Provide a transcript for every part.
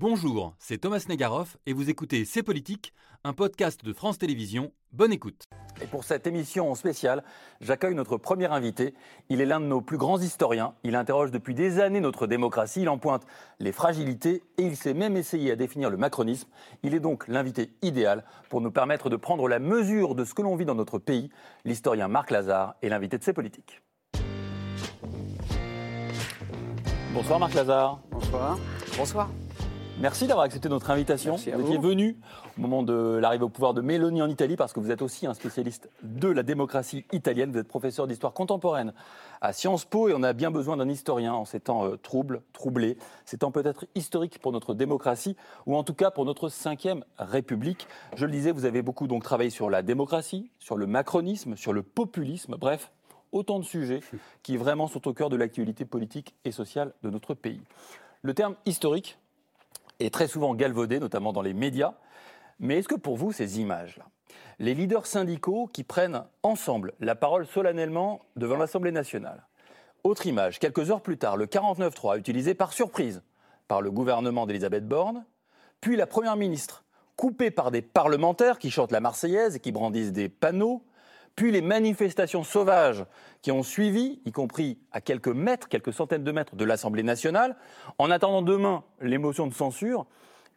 Bonjour, c'est Thomas Negaroff et vous écoutez C'est Politique, un podcast de France Télévisions. Bonne écoute. Et pour cette émission spéciale, j'accueille notre premier invité. Il est l'un de nos plus grands historiens. Il interroge depuis des années notre démocratie. Il en pointe les fragilités et il s'est même essayé à définir le macronisme. Il est donc l'invité idéal pour nous permettre de prendre la mesure de ce que l'on vit dans notre pays. L'historien Marc Lazare est l'invité de C'est Politique. Bonsoir Marc Lazare. Bonsoir. Bonsoir. Merci d'avoir accepté notre invitation. Merci à vous étiez vous. venu au moment de l'arrivée au pouvoir de Mélanie en Italie parce que vous êtes aussi un spécialiste de la démocratie italienne. Vous êtes professeur d'histoire contemporaine à Sciences Po et on a bien besoin d'un historien en ces temps euh, troubles, troublés, ces temps peut-être historiques pour notre démocratie ou en tout cas pour notre cinquième République. Je le disais, vous avez beaucoup donc travaillé sur la démocratie, sur le macronisme, sur le populisme, bref, autant de sujets qui vraiment sont au cœur de l'actualité politique et sociale de notre pays. Le terme historique est très souvent galvaudé, notamment dans les médias. Mais est-ce que pour vous, ces images-là, les leaders syndicaux qui prennent ensemble la parole solennellement devant l'Assemblée nationale, autre image, quelques heures plus tard, le 49-3 utilisé par surprise par le gouvernement d'Elisabeth Borne, puis la Première ministre coupée par des parlementaires qui chantent la Marseillaise et qui brandissent des panneaux, puis les manifestations sauvages qui ont suivi, y compris à quelques mètres, quelques centaines de mètres de l'Assemblée nationale, en attendant demain les motions de censure,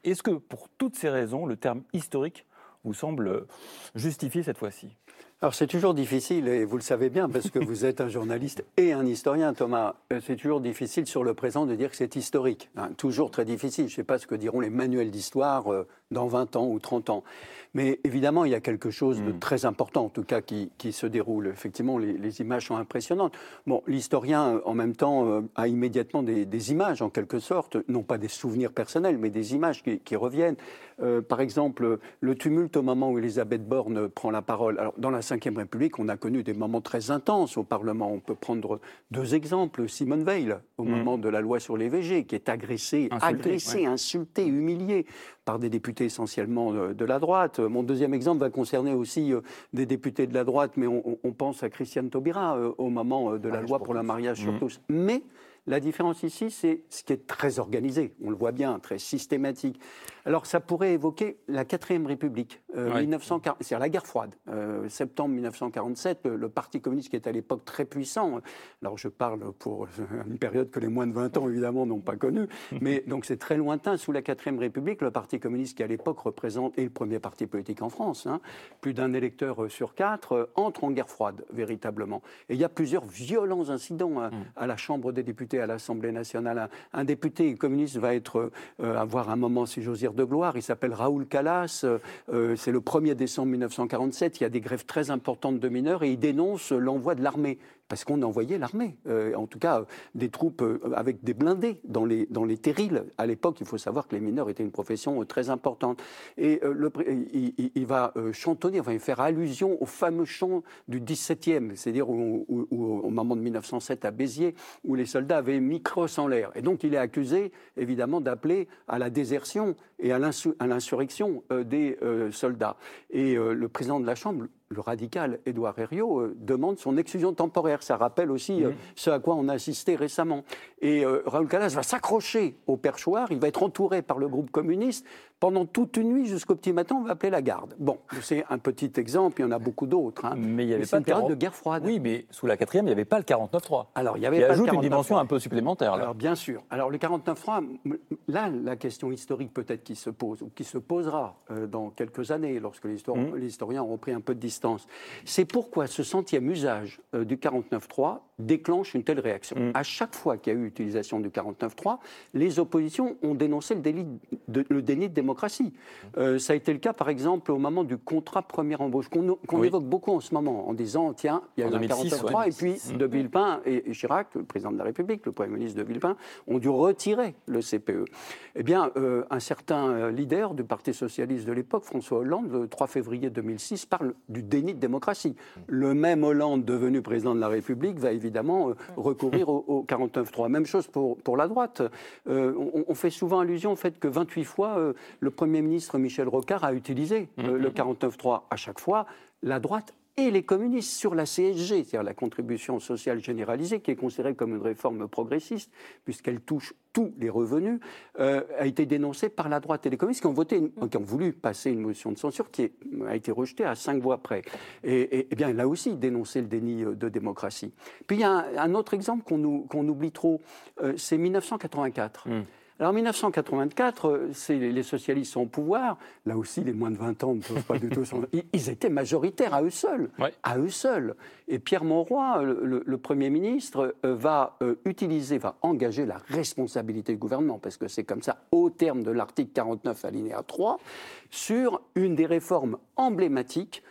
est-ce que pour toutes ces raisons, le terme historique vous semble justifié cette fois-ci? Alors c'est toujours difficile, et vous le savez bien, parce que vous êtes un journaliste et un historien, Thomas. Euh, C'est toujours difficile sur le présent de dire que c'est historique. Hein, toujours très difficile. Je ne sais pas ce que diront les manuels d'histoire euh, dans 20 ans ou 30 ans. Mais évidemment, il y a quelque chose de très important, en tout cas, qui, qui se déroule. Effectivement, les, les images sont impressionnantes. Bon, l'historien, euh, en même temps, euh, a immédiatement des, des images, en quelque sorte, non pas des souvenirs personnels, mais des images qui, qui reviennent. Euh, par exemple, le tumulte au moment où Elisabeth Borne prend la parole. Alors, dans la Ve République, on a connu des moments très intenses au Parlement. On peut prendre deux exemples. Simone Veil, au moment de la loi sur les VG, qui est agressée, Insultée, agressée, ouais. insultée, humiliée par des députés essentiellement de, de la droite. Euh, Mon deuxième exemple va concerner aussi euh, des députés de la droite, mais on, pense à Christiane Taubira euh, au moment euh, de la loi pour le mariage sur Mhm. tous. Mais la différence ici, c'est ce qui est très organisé, on le voit bien, très systématique. Alors ça pourrait évoquer la quatrième République, euh, Ouais. 1940 c'est-à-dire la guerre froide, euh, septembre 1947, le, le Parti communiste qui est à l'époque très puissant. Alors je parle pour une période que les moins de 20 ans évidemment n'ont pas connue, mais donc c'est très lointain. Sous la quatrième République, le Parti communiste qui à l'époque représente, et le premier parti politique en France, hein, plus d'un électeur euh, sur quatre, euh, entre en guerre froide véritablement. Et il y a plusieurs violents incidents à, à la Chambre des députés, à l'Assemblée nationale. Un, député communiste va être euh, avoir un moment, si j'ose dire, de gloire. Il s'appelle Raoul Calas. euh, euh, c'est le 1er décembre 1947. Il y a des grèves très importantes de mineurs et il dénonce l'envoi de l'armée. Parce qu'on envoyait l'armée, euh, en tout cas euh, des troupes euh, avec des blindés dans les, dans les terrils. À l'époque, il faut savoir que les mineurs étaient une profession très importante. Et il, va chantonner, enfin, il faire allusion au fameux chant du 17e, c'est-à-dire au, au- au- moment de 1907 à Béziers, où les soldats avaient mis crosse en l'air. Et donc, il est accusé, évidemment, d'appeler à la désertion et à l'insu- à l'insurrection des soldats. Et le président de la Chambre, le radical Édouard Herriot, euh, demande son exclusion temporaire. Ça rappelle aussi euh, ce à quoi on a assisté récemment. Et euh, Raoul Calas va s'accrocher au perchoir, il va être entouré par le groupe communiste. Pendant toute une nuit jusqu'au petit matin, on va appeler la garde. Bon, c'est un petit exemple, il y en a beaucoup d'autres. hein. Mais il n'y avait c'est pas une de période 40 de guerre froide. Oui, mais sous la quatrième, il n'y avait pas le 49-3. Alors, il y avait Qui pas le ajoute une 49.3. dimension un peu supplémentaire. Là. Alors bien sûr. Alors le 49.3, m- là, la question historique peut-être qui se pose, ou qui se posera euh, dans quelques années, lorsque les, Mmh. les historiens auront pris un peu de distance, c'est pourquoi ce centième usage euh, du 49.3 déclenche une telle réaction. Mmh. À chaque fois qu'il y a eu utilisation du 49.3, les oppositions ont dénoncé le, délit de, le déni de démocratie. Euh, ça a été le cas, par exemple, au moment du contrat première embauche, qu'on Oui. évoque beaucoup en ce moment, en disant, tiens, il y a eu un 2006, 49.3, ouais. et puis de Villepin et Chirac, le président de la République, le Premier ministre de Villepin, ont dû retirer le CPE. Eh bien, euh, un certain euh, leader du Parti socialiste de l'époque, François Hollande, le 3 février 2006, parle du déni de démocratie. Le même Hollande, devenu président de la République, va évidemment euh, recourir au, au 49-3. Même chose pour, pour la droite. On, on fait souvent allusion au fait que 28 fois, le Premier ministre Michel Rocard a utilisé euh, le 49-3. À chaque fois, la droite et les communistes sur la CSG, c'est-à-dire la contribution sociale généralisée, qui est considérée comme une réforme progressiste, puisqu'elle touche tous les revenus, euh, a été dénoncée par la droite et les communistes qui ont, voté, qui ont voulu passer une motion de censure qui a été rejetée à cinq voix près. Et, bien, là aussi, dénoncé le déni euh, de démocratie. Puis il y a un, autre exemple qu'on oublie trop, euh, c'est 1984. Alors en 1984, euh, les socialistes sont au pouvoir. Là aussi, les moins de 20 ans ne peuvent pas du tout. Ils étaient majoritaires à eux seuls. À eux seuls. Et Pierre Monroy, le, Premier ministre, euh, va euh, utiliser, va engager la responsabilité du gouvernement, parce que c'est comme ça, au terme de l'article 49 alinéa 3, sur une des réformes emblématiques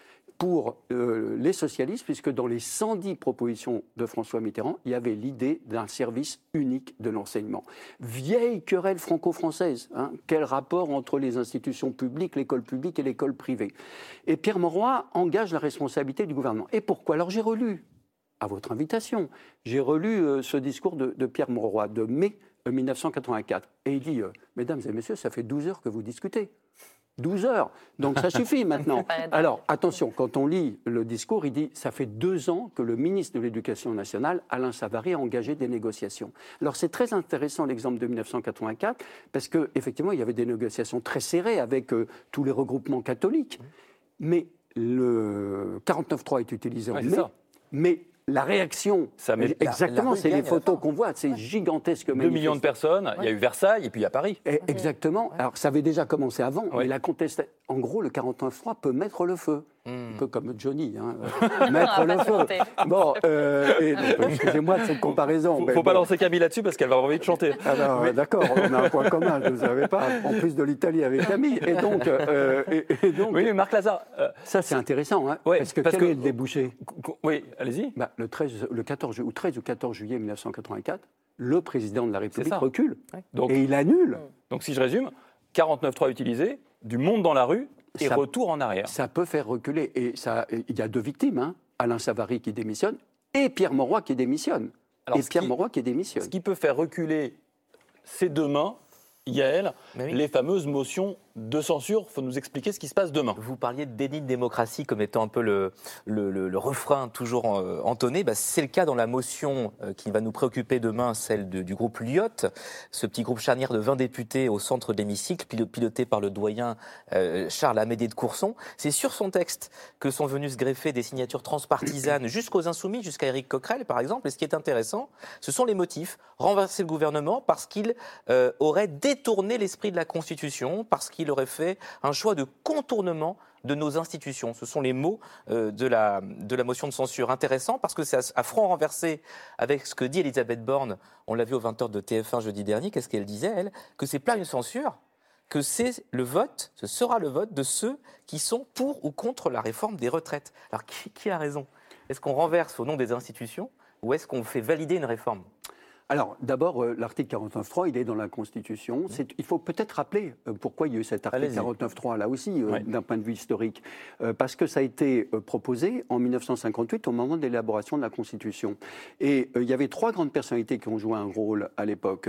pour euh, les socialistes, puisque dans les 110 propositions de François Mitterrand, il y avait l'idée d'un service unique de l'enseignement. Vieille querelle franco-française. Hein. quel rapport entre les institutions publiques, l'école publique et l'école privée? Et Pierre Mauroy engage la responsabilité du gouvernement. Et pourquoi? Alors j'ai relu, à votre invitation, j'ai relu euh, ce discours de, Pierre Mauroy de mai 1984. Euh, et il dit, Mesdames et Messieurs, ça fait 12 heures que vous discutez. 12 heures. Donc ça suffit maintenant. Alors attention, quand on lit le discours, il dit ça fait deux ans que le ministre de l'Éducation nationale, Alain Savary, a engagé des négociations. Alors c'est très intéressant l'exemple de 1984 parce qu'effectivement il y avait des négociations très serrées avec euh, tous les regroupements catholiques. Mais le 49.3 est utilisé en mai. Mais la réaction, ça exactement, c'est les photos qu'on voit, c'est gigantesque. 2 millions de personnes, il y a eu Versailles et puis il y a Paris. exactement. Alors ça avait déjà commencé avant, mais la contestation. En gros, le 49-3 peut mettre le feu. Un peu comme Johnny, hein, euh, mettre le feu. Bon, euh, excusez-moi de cette comparaison. Il ne faut, pas lancer Camille là-dessus parce qu'elle va avoir envie de chanter. Alors, ah D'accord, on a un point commun, je ne savais pas, en plus de l'Italie avec Camille. Et donc, euh, donc oui, mais Marc Lazare. ça, c'est intéressant, hein, parce que quel est le débouché? Oui, allez-y. Bah, le, 13, le 14, ou 13 ou 14 juillet 1984, le président de la République recule. Donc, et il annule. Donc, si je résume, 49.3 utilisé, du monde dans la rue, et retour en arrière. Ça peut faire reculer. Et ça, il y a deux victimes, hein. Alain Savary qui démissionne et Pierre Mauroy qui démissionne. et Pierre qui, qui démissionne. Ce qui peut faire reculer ces deux mains, Yael, les fameuses motions de censure. Il faut nous expliquer ce qui se passe demain. Vous parliez de déni de démocratie comme étant un peu le, le, refrain toujours euh, entonné. Bah, c'est le cas dans la motion euh, qui va nous préoccuper demain, celle du groupe Lyot, ce petit groupe charnière de 20 députés au centre de l'hémicycle, piloté par le doyen euh, Charles Amédée de Courson. C'est sur son texte que sont venues se greffer des signatures transpartisanes jusqu'aux Insoumis, jusqu'à Éric Coquerel par exemple. Et ce qui est intéressant, ce sont les motifs. Renverser le gouvernement parce qu'il aurait détourné l'esprit de la Constitution, parce qu'il il aurait fait un choix de contournement de nos institutions. Ce sont les mots euh, de, la, de la motion de censure. Intéressant parce que c'est à, front renversé avec ce que dit Elisabeth Borne. On l'a vu au 20h de TF1 jeudi dernier. Qu'est-ce qu'elle disait, elle? Que c'est pas une censure, que c'est le vote, ce sera le vote de ceux qui sont pour ou contre la réforme des retraites. Alors qui, qui a raison? Est-ce qu'on renverse au nom des institutions ou est-ce qu'on fait valider une réforme? Alors, d'abord, euh, l'article 49.3, il est dans la Constitution. Il faut peut-être rappeler euh, pourquoi il y a eu cet article 49.3, là aussi, euh, d'un point de vue historique. parce que ça a été proposé en 1958, au moment de l'élaboration de la Constitution. Et il y avait trois grandes personnalités qui ont joué un rôle à l'époque.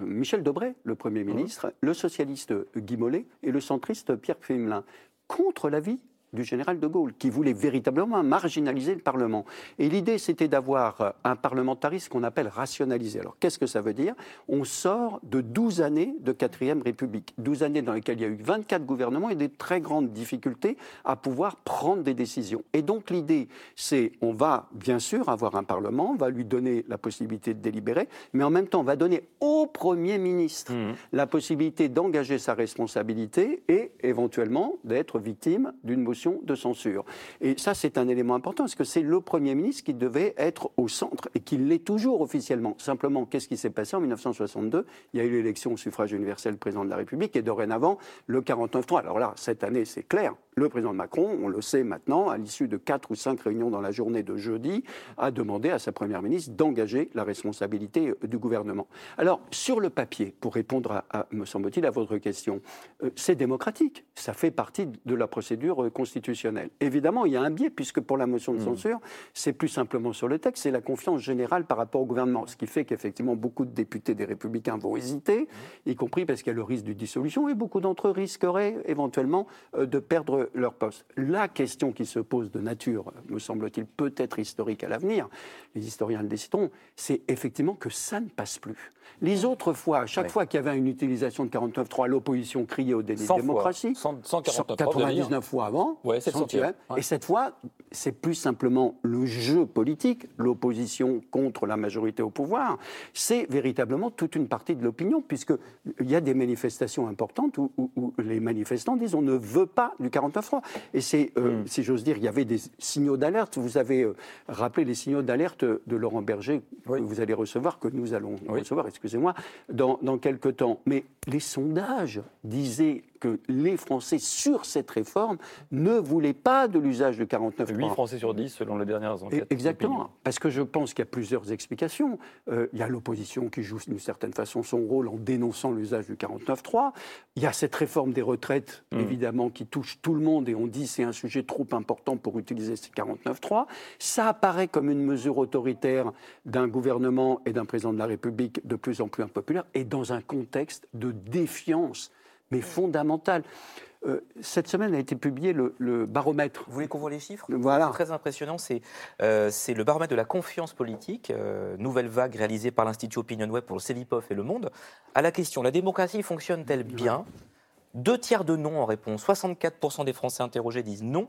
Michel Debré, le Premier mmh. ministre, le socialiste Guy Mollet et le centriste Pierre Pfemelin, contre l'avis du général de Gaulle, qui voulait véritablement marginaliser le Parlement. Et l'idée, c'était d'avoir euh, un parlementarisme qu'on appelle rationalisé. Alors, qu'est-ce que ça veut dire? On sort de 12 années de 4ème République, 12 années dans lesquelles il y a eu 24 gouvernements et des très grandes difficultés à pouvoir prendre des décisions. Et donc, l'idée, c'est, on va bien sûr avoir un Parlement, on va lui donner la possibilité de délibérer, mais en même temps, on va donner au Premier ministre mmh. la possibilité d'engager sa responsabilité et éventuellement d'être victime d'une motion de censure. Et ça, c'est un élément important, parce que c'est le Premier ministre qui devait être au centre, et qui l'est toujours officiellement. Simplement, qu'est-ce qui s'est passé en 1962 Il y a eu l'élection au suffrage universel président de la République, et dorénavant, le 49-3. Alors là, cette année, c'est clair, le président Macron, on le sait maintenant, à l'issue de quatre ou cinq réunions dans la journée de jeudi, a demandé à sa première ministre d'engager la responsabilité euh, du gouvernement. Alors, sur le papier, pour répondre, à, me semble-t-il, à votre question, euh, c'est démocratique. Ça fait partie de la procédure constitutionnelle Évidemment, il y a un biais, puisque pour la motion de Mmh. censure, c'est plus simplement sur le texte, c'est la confiance générale par rapport au gouvernement. Ce qui fait qu'effectivement, beaucoup de députés des Républicains vont hésiter, y compris parce qu'il y a le risque de dissolution, et beaucoup d'entre eux risqueraient éventuellement euh, de perdre leur poste. La question qui se pose de nature, me semble-t-il, peut-être historique à l'avenir, les historiens le décideront, c'est effectivement que ça ne passe plus. Les autres fois, à chaque Ouais. fois qu'il y avait une utilisation de 49.3, l'opposition criait au déni 100 de démocratie. 100 149 99 fois avant. Ouais, centième. Ouais. Et cette fois, c'est plus simplement le jeu politique, l'opposition contre la majorité au pouvoir. C'est véritablement toute une partie de l'opinion, puisqu'il y a des manifestations importantes où, où- où les manifestants disent on ne veut pas du 49.3. Et c'est, euh, Mm. si j'ose dire, il y avait des signaux d'alerte. Vous avez euh, rappelé les signaux d'alerte de Laurent Berger Oui. que vous allez recevoir, que nous allons Oui. recevoir, excusez-moi, dans, dans quelques temps. Mais les sondages disaient que les Français, sur cette réforme, ne voulaient pas de l'usage de 49 8 Français sur 10 selon les dernières enquêtes. Exactement, parce que je pense qu'il y a plusieurs explications. Euh, il y a l'opposition qui joue d'une certaine façon son rôle en dénonçant l'usage du 49.3. Il y a cette réforme des retraites, Mm. évidemment, qui touche tout le monde et on dit c'est un sujet trop important pour utiliser ces 49.3. Ça apparaît comme une mesure autoritaire d'un gouvernement et d'un président de la République de plus en plus impopulaire et dans un contexte de défiance, mais fondamentale. Euh, cette semaine a été publié le, le baromètre. Vous voulez qu'on voit les chiffres? Voilà. C'est très impressionnant. C'est euh, c'est le baromètre de la confiance politique, euh, nouvelle vague réalisée par l'Institut Opinion Web pour le CEVIPOF et Le Monde. À la question la démocratie fonctionne-t-elle bien? Deux tiers de non en réponse. 64% des Français interrogés disent non.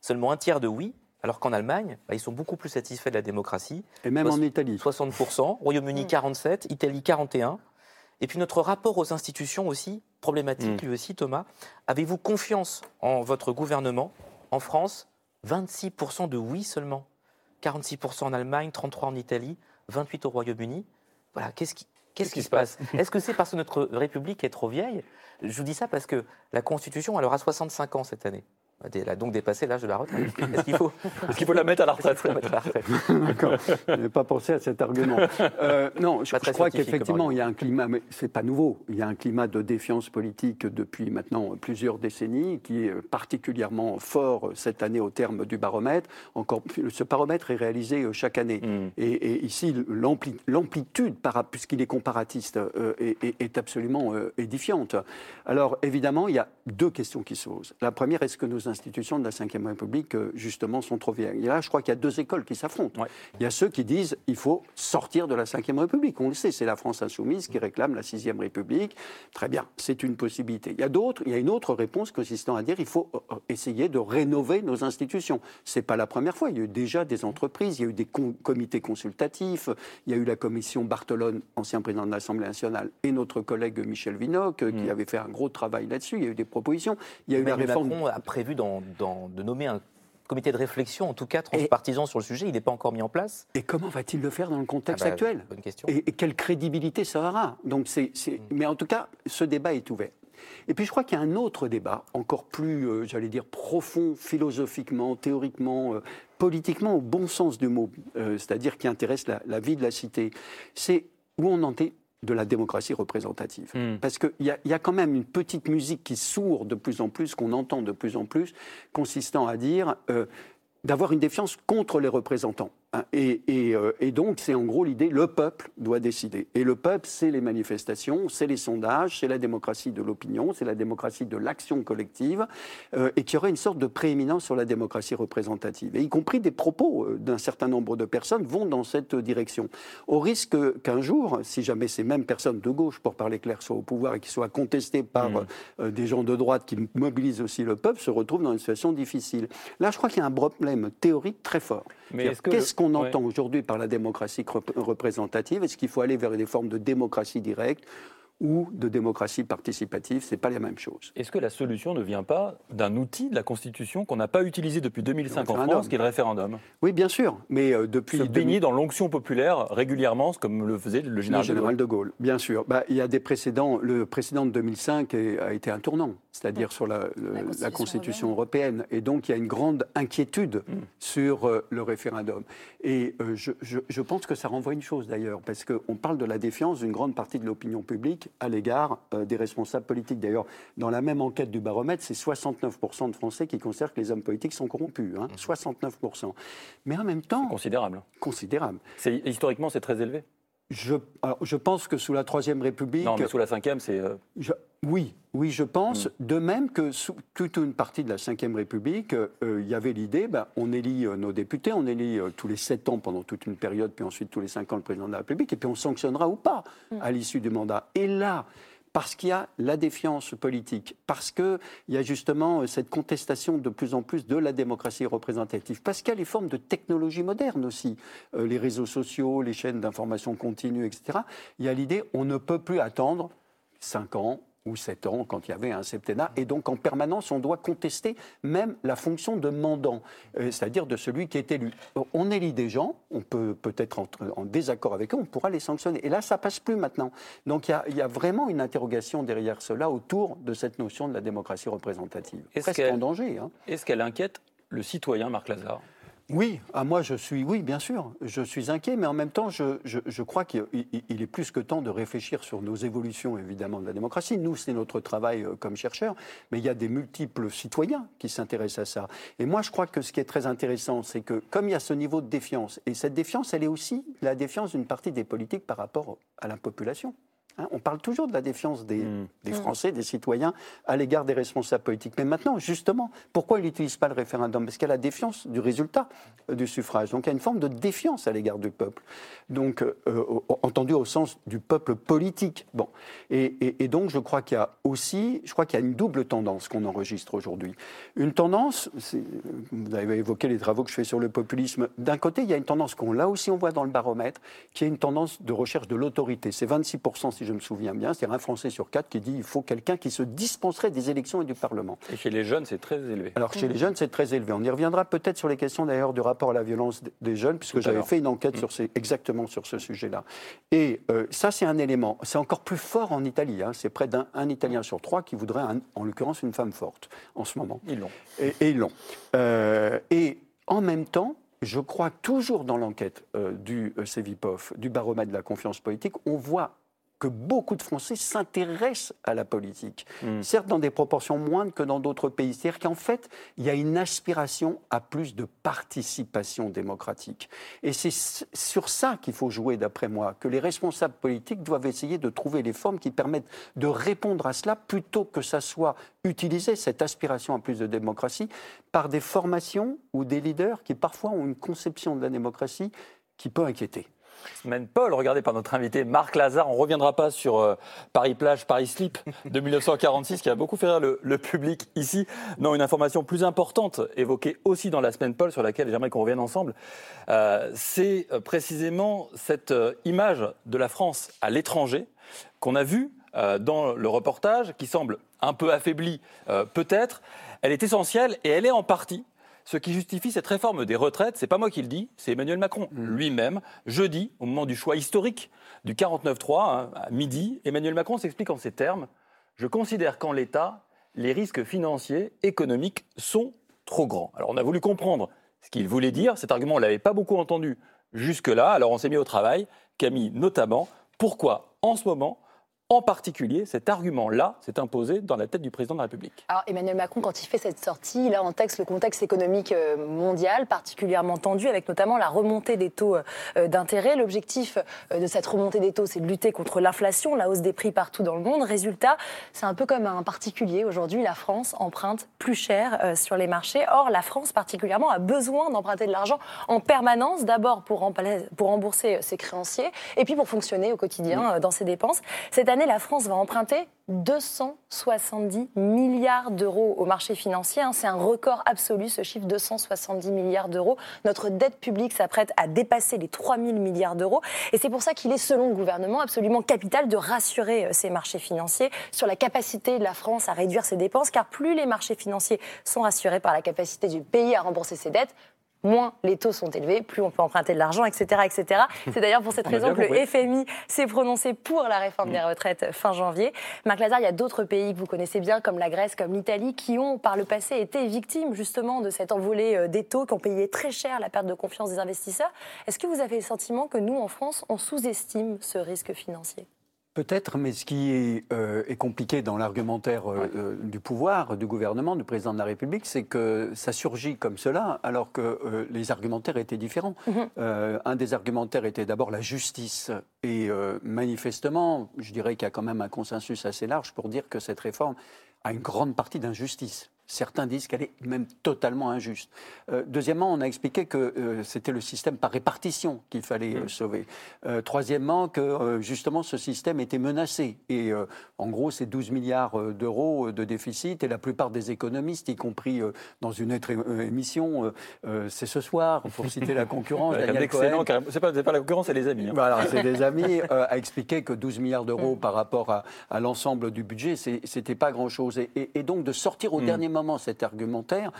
Seulement un tiers de oui. Alors qu'en Allemagne, bah, ils sont beaucoup plus satisfaits de la démocratie. Et même en Italie. 60%, Royaume-Uni 47%, Italie 41%. Et puis notre rapport aux institutions aussi, problématique lui aussi, Thomas. Avez-vous confiance en votre gouvernement En France, 26% de oui seulement. 46% en Allemagne, 33% en Italie, 28% au Royaume-Uni. Voilà, qu'est-ce qui, qu'est-ce qui se passe? Est-ce que c'est parce que notre République est trop vieille? Je vous dis ça parce que la Constitution, elle aura 65 ans cette année. Elle a donc dépassé l'âge de la retraite. Est-ce qu'il faut, Est-ce qu'il faut la mettre à la retraite D'accord. Je n'avais pas pensé à cet argument. Euh, non, je, crois qu'effectivement, il y a un climat, mais c'est pas nouveau. Il y a un climat de défiance politique depuis maintenant plusieurs décennies qui est particulièrement fort cette année au terme du baromètre. Encore, ce baromètre est réalisé chaque année. Mm. Et, et ici, l'ampli- l'amplitude, puisqu'il est comparatiste, euh, est, est- est absolument euh, édifiante. Alors, évidemment, il y a deux questions qui se posent. La première, est-ce que nos institutions de la Ve République, euh, justement, sont trop vieilles Et là, je crois qu'il y a deux écoles qui s'affrontent. Ouais. Il y a ceux qui disent il faut sortir de la Ve République. On le sait, c'est la France insoumise qui réclame la Sixième République. Très bien, c'est une possibilité. Il y a d'autres, il y a une autre réponse consistant à dire il faut euh, essayer de rénover nos institutions. C'est pas la première fois. Il y a eu déjà des entreprises, il y a eu des com- comités consultatifs, il y a eu la commission Bartolone, ancien président de l'Assemblée nationale, et notre collègue Michel Vinocq, euh, qui Mm. avait fait un gros travail là-dessus. Il y a eu des propositions. Il y a eu la réforme. Macron a prévu de nommer un comité de réflexion, en tout cas transpartisan sur le sujet. Il n'est pas encore mis en place. Et comment va-t-il le faire dans le contexte Ah bah, actuel? Bonne question. et, et quelle crédibilité ça aura? Donc c'est, c'est- Mais en tout cas, ce débat est ouvert. Et puis je crois qu'il y a un autre débat, encore plus, euh, j'allais dire, profond, philosophiquement, théoriquement, euh, politiquement, au bon sens du mot, euh, c'est-à-dire qui intéresse la, la vie de la cité. C'est où on en est de la démocratie représentative. Mm. Parce qu'il y, y a quand même une petite musique qui sourd de plus en plus, qu'on entend de plus en plus, consistant à dire euh, d'avoir une défiance contre les représentants. Et, et, euh, et donc, c'est en gros l'idée, le peuple doit décider. Et le peuple, c'est les manifestations, c'est les sondages, c'est la démocratie de l'opinion, c'est la démocratie de l'action collective, euh, et qu'il y aurait une sorte de prééminence sur la démocratie représentative. Et y compris des propos euh, d'un certain nombre de personnes vont dans cette direction. Au risque qu'un jour, si jamais ces mêmes personnes de gauche, pour parler clair, soient au pouvoir et qui soient contestées par Mmh. euh, des gens de droite qui mobilisent aussi le peuple, se retrouvent dans une situation difficile. Là, je crois qu'il y a un problème théorique très fort. Mais est-ce que Qu'est-ce le- qu'on ouais. entend aujourd'hui par la démocratie rep- représentative Est-ce qu'il faut aller vers des formes de démocratie directe ou de démocratie participative? C'est pas la même chose. Est-ce que la solution ne vient pas d'un outil de la Constitution qu'on n'a pas utilisé depuis 2005 en. France, qui est le référendum? Oui, bien sûr, mais euh, depuis Se 2000 baigner dans l'onction populaire régulièrement, comme le faisait le Le général, général de Gaulle. de Gaulle, bien sûr. Bah, il y a des précédents. Le précédent de 2005 est- a été un tournant. C'est-à-dire sur la, le- La la Constitution européenne. Et donc, il y a une grande inquiétude sur euh, le référendum. Et euh, je, je- je pense que ça renvoie une chose d'ailleurs, parce qu'on parle de la défiance d'une grande partie de l'opinion publique à l'égard euh, des responsables politiques. D'ailleurs, dans la même enquête du baromètre, c'est 69% de Français qui considèrent que les hommes politiques sont corrompus. hein, 69%. Mais en même temps, Considérable. considérable. C'est- Historiquement, c'est très élevé. Je, alors, je pense que sous la Troisième République... Non, mais sous la cinquième, c'est. euh, oui, oui, je pense. De même que sous toute une partie de la Ve République, euh, il y avait l'idée, ben, on élit euh, nos députés, on élit euh, tous les sept ans pendant toute une période, puis ensuite tous les cinq ans le président de la République, et puis on sanctionnera ou pas à l'issue du mandat. Et là, parce qu'il y a la défiance politique, parce qu'il y a justement euh, cette contestation de plus en plus de la démocratie représentative, parce qu'il y a les formes de technologie moderne aussi, euh, les réseaux sociaux, les chaînes d'information continue, etc. Il y a l'idée, on ne peut plus attendre 5 ans ou 7 ans quand il y avait un septennat. Et donc en permanence, on doit contester même la fonction de mandant, euh, c'est-à-dire de celui qui est élu. On élit des gens, on peut peut-être être en désaccord avec eux, on pourra les sanctionner. Et là, ça passe plus maintenant. Donc il y a, il y a vraiment une interrogation derrière cela autour de cette notion de la démocratie représentative. Est-ce Presque qu'elle- en danger. hein. Est-ce qu'elle inquiète le citoyen, Marc Lazare? Oui, à moi je suis, oui, bien sûr, je suis inquiet, mais en même temps, je, je- je crois qu'il il- il est plus que temps de réfléchir sur nos évolutions, évidemment, de la démocratie. Nous, c'est notre travail euh, comme chercheurs, mais il y a des multiples citoyens qui s'intéressent à ça. Et moi, je crois que ce qui est très intéressant, c'est que comme il y a ce niveau de défiance, et cette défiance, elle est aussi la défiance d'une partie des politiques par rapport à la population. Hein, on parle toujours de la défiance des, Mm. des Français, des citoyens, à l'égard des responsables politiques. Mais maintenant, justement, pourquoi ils n'utilisent pas le référendum? Parce qu'il y a la défiance du résultat euh, du suffrage. Donc il y a une forme de défiance à l'égard du peuple. Donc, euh, euh, entendu au sens du peuple politique. Bon. Et, et- et donc, je crois qu'il y a aussi, je crois qu'il y a une double tendance qu'on enregistre aujourd'hui. Une tendance, vous avez évoqué les travaux que je fais sur le populisme. D'un côté, il y a une tendance qu'on, là aussi, on voit dans le baromètre, qui est une tendance de recherche de l'autorité. C'est 26%, si je me souviens bien. C'est un Français sur quatre qui dit il faut quelqu'un qui se dispenserait des élections et du Parlement. Et chez les jeunes, c'est très élevé. Alors chez les jeunes, c'est très élevé. On y reviendra peut-être sur les questions d'ailleurs du rapport à la violence des jeunes, puisque j'avais fait une enquête sur ces, exactement sur ce sujet-là. Et euh, ça, c'est un élément. C'est encore plus fort en Italie. hein. C'est près d'un un Italien sur trois qui voudrait, un- en l'occurrence, une femme forte en ce moment. Ils l'ont. Et, et ils l'ont. Euh, et en même temps, je crois toujours dans l'enquête euh, du euh, du baromètre de la confiance politique, on voit que beaucoup de Français s'intéressent à la politique. Mm. Certes, dans des proportions moindres que dans d'autres pays. C'est-à-dire qu'en fait, il y a une aspiration à plus de participation démocratique. Et c'est sur ça qu'il faut jouer, d'après moi, que les responsables politiques doivent essayer de trouver les formes qui permettent de répondre à cela plutôt que ça soit utilisé, cette aspiration à plus de démocratie, par des formations ou des leaders qui parfois ont une conception de la démocratie qui peut inquiéter. Semaine Paul, regardé par notre invité Marc Lazare. On ne reviendra pas sur euh, Paris-Plage, Paris-Slip de 1946, qui a beaucoup fait rire le, public ici. Non, une information plus importante, évoquée aussi dans la Semaine Paul, sur laquelle j'aimerais qu'on revienne ensemble, euh, c'est euh, précisément cette image de la France à l'étranger qu'on a vue dans le reportage, qui semble un peu affaiblie peut-être. Elle est essentielle et elle est en partie ce qui justifie cette réforme des retraites, c'est pas moi qui le dis, c'est Emmanuel Macron lui-même. Jeudi, au moment du choix historique du 49-3, hein, à midi, Emmanuel Macron s'explique en ces termes Je considère qu'en l'État, les risques financiers, économiques sont trop grands. Alors on a voulu comprendre ce qu'il voulait dire. Cet argument, on ne l'avait pas beaucoup entendu jusque-là. Alors on s'est mis au travail. Camille, notamment, pourquoi en ce moment, en particulier, cet argument-là s'est imposé dans la tête du président de la République Alors Emmanuel Macron, quand il fait cette sortie, il a en texte le contexte économique euh, mondial particulièrement tendu, avec notamment la remontée des taux euh, d'intérêt. L'objectif euh, de cette remontée des taux, c'est de lutter contre l'inflation, la hausse des prix partout dans le monde. Résultat, c'est un peu comme un particulier. Aujourd'hui, la France emprunte plus cher sur les marchés. Or, la France particulièrement a besoin d'emprunter de l'argent en permanence, d'abord pour, rembourser ses créanciers, et puis pour fonctionner au quotidien dans ses dépenses. Année, la France va emprunter 270 milliards d'euros au marché financier. hein. C'est un record absolu, ce chiffre, 270 milliards d'euros. Notre dette publique s'apprête à dépasser les 3 000 milliards d'euros. Et c'est pour ça qu'il est, selon le gouvernement, absolument capital de rassurer euh, ces marchés financiers sur la capacité de la France à réduire ses dépenses, car plus les marchés financiers sont rassurés par la capacité du pays à rembourser ses dettes, moins les taux sont élevés, plus on peut emprunter de l'argent, etc. etc. C'est d'ailleurs pour cette raison que le FMI s'est prononcé pour la réforme des retraites fin janvier. Marc Lazare, il y a d'autres pays que vous connaissez bien, comme la Grèce, comme l'Italie, qui ont par le passé été victimes justement de cette envolée euh, des taux, qui ont payé très cher la perte de confiance des investisseurs. Est-ce que vous avez le sentiment que nous, en France, on sous-estime ce risque financier? Peut-être, mais ce qui est, euh, compliqué dans l'argumentaire euh, euh, du pouvoir, du gouvernement, du président de la République, c'est que ça surgit comme cela, alors que les argumentaires étaient différents. Mhm. un des argumentaires était d'abord la justice. Et manifestement, je dirais qu'il y a quand même un consensus assez large pour dire que cette réforme a une grande partie d'injustice. Certains disent qu'elle est même totalement injuste. Euh, deuxièmement, on a expliqué que euh, c'était le système par répartition qu'il fallait euh, mm. sauver. troisièmement, que justement ce système était menacé. Et en gros, c'est 12 milliards d'euros de déficit. Et la plupart des économistes, y compris dans une autre émission, c'est ce soir, pour citer la concurrence. excellent, c'est pas, pas, la concurrence, c'est les amis. Hein. Voilà, c'est des amis, a expliqué que 12 milliards d'euros mm. par rapport à, l'ensemble du budget, c'était pas grand-chose. Et, donc de sortir au mm. dernier moment cet argumentaire,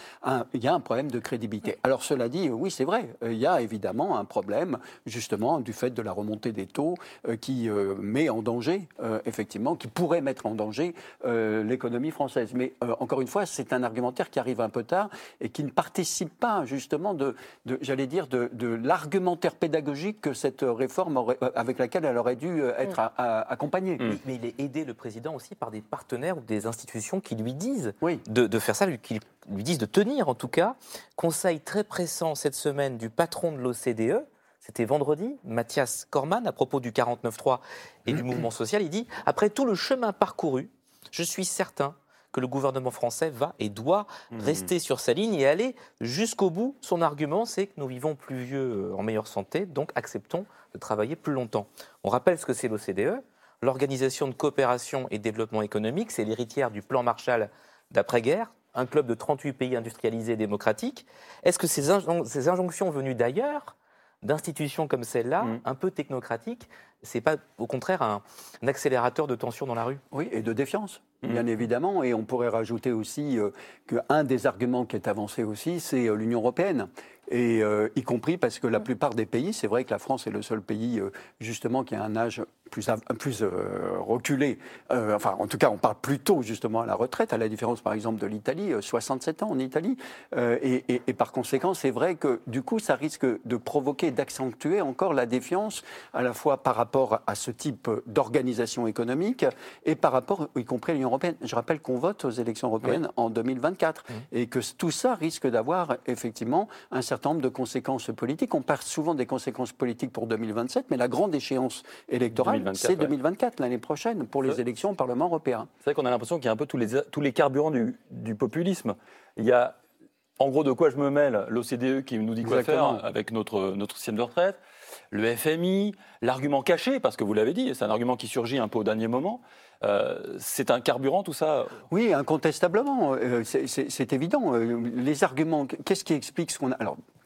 il y a un problème de crédibilité. Alors cela dit, oui, c'est vrai, il y a évidemment un problème justement du fait de la remontée des taux euh, qui euh, met en danger, euh, effectivement, qui pourrait mettre en danger l'économie française. Mais encore une fois, c'est un argumentaire qui arrive un peu tard et qui ne participe pas justement de, j'allais dire, de, l'argumentaire pédagogique que cette réforme avec laquelle elle aurait dû être mm. accompagnée. Mais il est aidé, le président, aussi par des partenaires ou des institutions qui lui disent oui. de, de faire ça, qu'ils lui disent de tenir en tout cas. Conseil très pressant cette semaine du patron de l'OCDE, c'était vendredi, Mathias Korman, à propos du 49.3 et du mouvement social, il dit Après tout le chemin parcouru, je suis certain que le gouvernement français va et doit mmh. rester sur sa ligne et aller jusqu'au bout. Son argument, c'est que nous vivons plus vieux euh, en meilleure santé, donc acceptons de travailler plus longtemps. On rappelle ce que c'est l'OCDE. L'Organisation de coopération et développement économique, c'est l'héritière du plan Marshall d'après-guerre, un club de 38 pays industrialisés démocratiques. Est-ce que ces, injonctions venues d'ailleurs, d'institutions comme celle-là, mm. un peu technocratiques, c'est pas au contraire un, accélérateur de tension dans la rue? Oui, et de défiance. Bien évidemment. Et on pourrait rajouter aussi euh, qu'un des arguments qui est avancé aussi, c'est euh, l'Union européenne. Et euh, y compris parce que la plupart des pays, c'est vrai que la France est le seul pays euh, justement qui a un âge plus, plus reculé, enfin en tout cas on parle plus tôt justement à la retraite, à la différence par exemple de l'Italie, 67 ans en Italie, et, et, par conséquent c'est vrai que du coup ça risque de provoquer, d'accentuer encore la défiance à la fois par rapport à ce type d'organisation économique et par rapport y compris à l'Union européenne. Je rappelle qu'on vote aux élections européennes en 2024 et que tout ça risque d'avoir effectivement un certain certain nombre de conséquences politiques. On parle souvent des conséquences politiques pour 2027, mais la grande échéance électorale, c'est 2024, l'année prochaine, pour les élections au Parlement européen. C'est vrai qu'on a l'impression qu'il y a un peu tous les, tous les carburants du, du populisme. Il y a en gros, de quoi je me mêle L'OCDE qui nous dit quoi faire avec notre, notre système de retraite, le FMI, l'argument caché, parce que vous l'avez dit, c'est un argument qui surgit un peu au dernier moment. Euh, c'est un carburant, tout ça? Oui, incontestablement. Euh, c'est évident. Euh, les arguments, qu'est-ce qui explique ce qu'on a?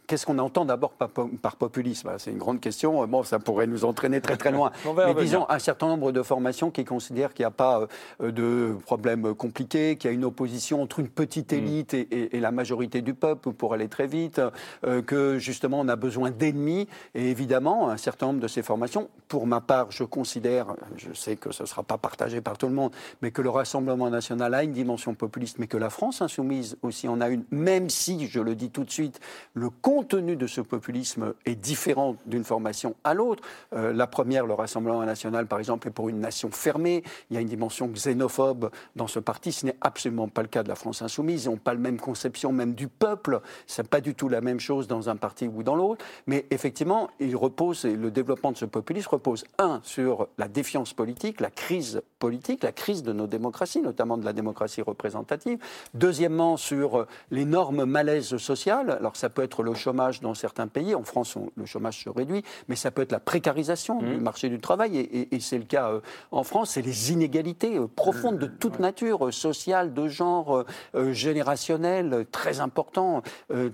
Qu'est-ce qu'on entend d'abord par, populisme? C'est une grande question. Bon, ça pourrait nous entraîner très très loin. Mais disons, un certain nombre de formations qui considèrent qu'il n'y a pas euh, de problème compliqué, qu'il y a une opposition entre une petite mm. élite et, la majorité du peuple pour aller très vite, euh, que justement on a besoin d'ennemis. Et évidemment, un certain nombre de ces formations, pour ma part, je considère, je sais que ce ne sera pas partagé par tout le monde, mais que le Rassemblement national a une dimension populiste, mais que la France insoumise aussi en a une, même si, je le dis tout de suite, le contenu de ce populisme est différent d'une formation à l'autre. Euh, la première, le Rassemblement national, par exemple, est pour une nation fermée. Il y a une dimension xénophobe dans ce parti. Ce n'est absolument pas le cas de la France insoumise. Ils n'ont pas la même conception même du peuple. Ce n'est pas du tout la même chose dans un parti ou dans l'autre. Mais effectivement, il repose, le développement de ce populisme repose, un, sur la défiance politique, la crise politique, la crise de nos démocraties, notamment de la démocratie représentative. Deuxièmement, sur l'énorme malaise social. Alors ça peut être le chômage dans certains pays. En France, le chômage se réduit, mais ça peut être la précarisation du mmh. marché du travail, et, c'est le cas euh, en France. C'est les inégalités euh, profondes de toute nature, euh, sociales, de genre, générationnelles, très important,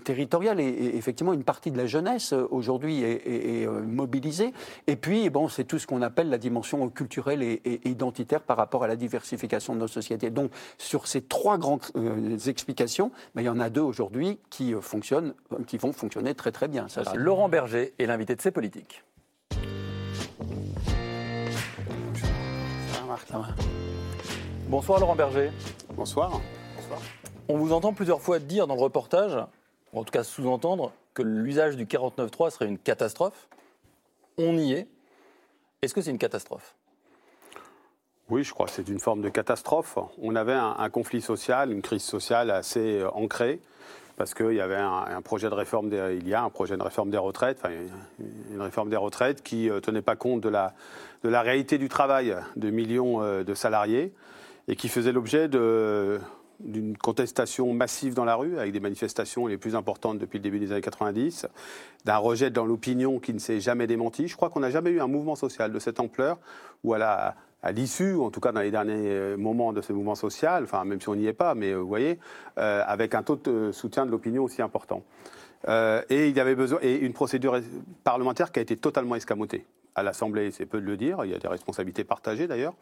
territoriales. Et, effectivement, une partie de la jeunesse aujourd'hui est, mobilisée. Et puis, bon, c'est tout ce qu'on appelle la dimension culturelle et, identitaire par rapport à la diversification de nos sociétés. Donc, sur ces trois grandes explications, ben, il y en a deux aujourd'hui qui fonctionnent, qui vont fonctionner fonctionnait très très bien. Ça, c'est- Laurent Berger est l'invité de ces politiques. Bonsoir Laurent Berger. Bonsoir. On vous entend plusieurs fois dire dans le reportage, ou en tout cas sous-entendre, que l'usage du 49.3 serait une catastrophe. On y est. Est-ce que c'est une catastrophe? Oui, je crois que c'est une forme de catastrophe. On avait un, un conflit social, une crise sociale assez euh, ancrée, parce qu'il y avait un, projet de réforme, des, il y a un projet de réforme des retraites, une réforme des retraites qui ne tenait pas compte de la, réalité du travail de millions euh, de salariés et qui faisait l'objet d'une contestation massive dans la rue, avec des manifestations les plus importantes depuis le début des années 90, d'un rejet dans l'opinion qui ne s'est jamais démenti. Je crois qu'on n'a jamais eu un mouvement social de cette ampleur, où à la- à l'issue, en tout cas dans les derniers euh, moments de ce mouvement social, enfin même si on n'y est pas, mais euh, vous voyez, euh, avec un taux de soutien de l'opinion aussi important. Et il y avait besoin et une procédure parlementaire qui a été totalement escamotée. À l'Assemblée, c'est peu de le dire, il y a des responsabilités partagées d'ailleurs.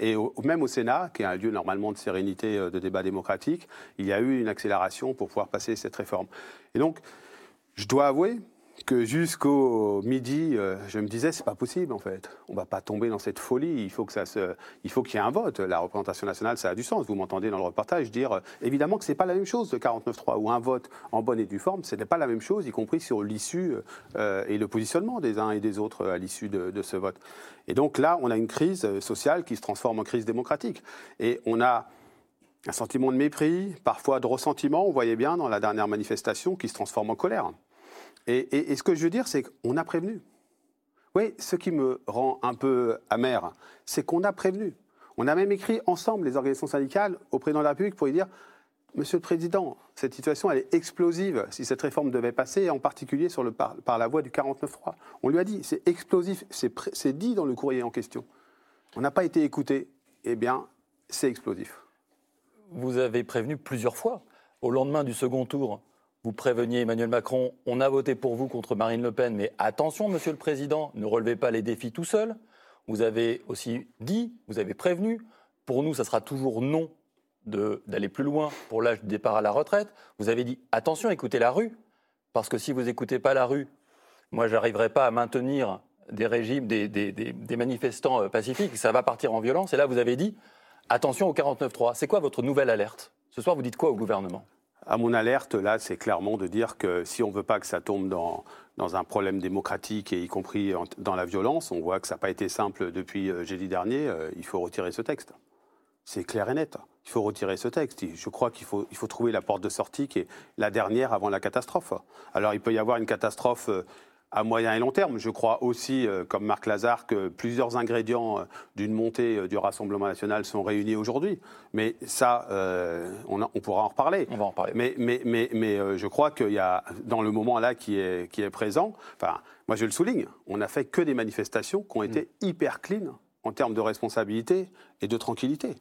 Et même au Sénat, qui est un lieu normalement de sérénité, de débat démocratique, il y a eu une accélération pour pouvoir passer cette réforme. Et donc, je dois avouer que jusqu'au midi, euh, je me disais, c'est pas possible en fait. On va pas tomber dans cette folie. Il faut que ça se, il faut qu'il y ait un vote. La représentation nationale, ça a du sens. Vous m'entendez dans le reportage dire, euh, évidemment que c'est pas la même chose le 49.3 ou un vote en bonne et due forme. Ce n'est pas la même chose, y compris sur l'issue euh, et le positionnement des uns et des autres à l'issue de, de ce vote. Et donc là, on a une crise sociale qui se transforme en crise démocratique. Et on a un sentiment de mépris, parfois de ressentiment, on voyait bien dans la dernière manifestation, qui se transforme en colère. Et, ce que je veux dire, c'est qu'on a prévenu. Oui, ce qui me rend un peu amer, c'est qu'on a prévenu. On a même écrit ensemble, les organisations syndicales, au président de la République pour lui dire Monsieur le Président, cette situation, elle est explosive si cette réforme devait passer, en particulier par, la voie du 49.3. On lui a dit c'est explosif, c'est dit dans le courrier en question. On n'a pas été écouté. Eh bien, c'est explosif. Vous avez prévenu plusieurs fois. Au lendemain du second tour, vous préveniez Emmanuel Macron, on a voté pour vous contre Marine Le Pen, mais attention, Monsieur le Président, ne relevez pas les défis tout seul. Vous avez aussi dit, vous avez prévenu, pour nous, ça sera toujours non d'aller plus loin pour l'âge du départ à la retraite. Vous avez dit, attention, écoutez la rue, parce que si vous n'écoutez pas la rue, moi, j'arriverai pas à maintenir des régimes, des manifestants euh, pacifiques, ça va partir en violence. Et là, vous avez dit, attention au 49.3. C'est quoi votre nouvelle alerte? Ce soir, vous dites quoi au gouvernement? À mon alerte, là, c'est clairement de dire que si on ne veut pas que ça tombe dans, dans un problème démocratique, et y compris dans la violence, on voit que ça n'a pas été simple depuis euh, jeudi dernier, euh, il faut retirer ce texte. C'est clair et net. Il faut retirer ce texte. Je crois qu'il faut, il faut trouver la porte de sortie qui est la dernière avant la catastrophe. Alors, il peut y avoir une catastrophe euh, à moyen et long terme. Je crois aussi, euh, comme Marc Lazare, que plusieurs ingrédients euh, d'une montée euh, du Rassemblement national sont réunis aujourd'hui. Mais ça, euh, on, a- on pourra en reparler. On va en parler. Mais, mais, mais, mais je crois qu'il y a, dans le moment là qui est, qui est présent, enfin, moi je le souligne, on n'a fait que des manifestations qui ont été hyper clean en termes de responsabilité et de tranquillité,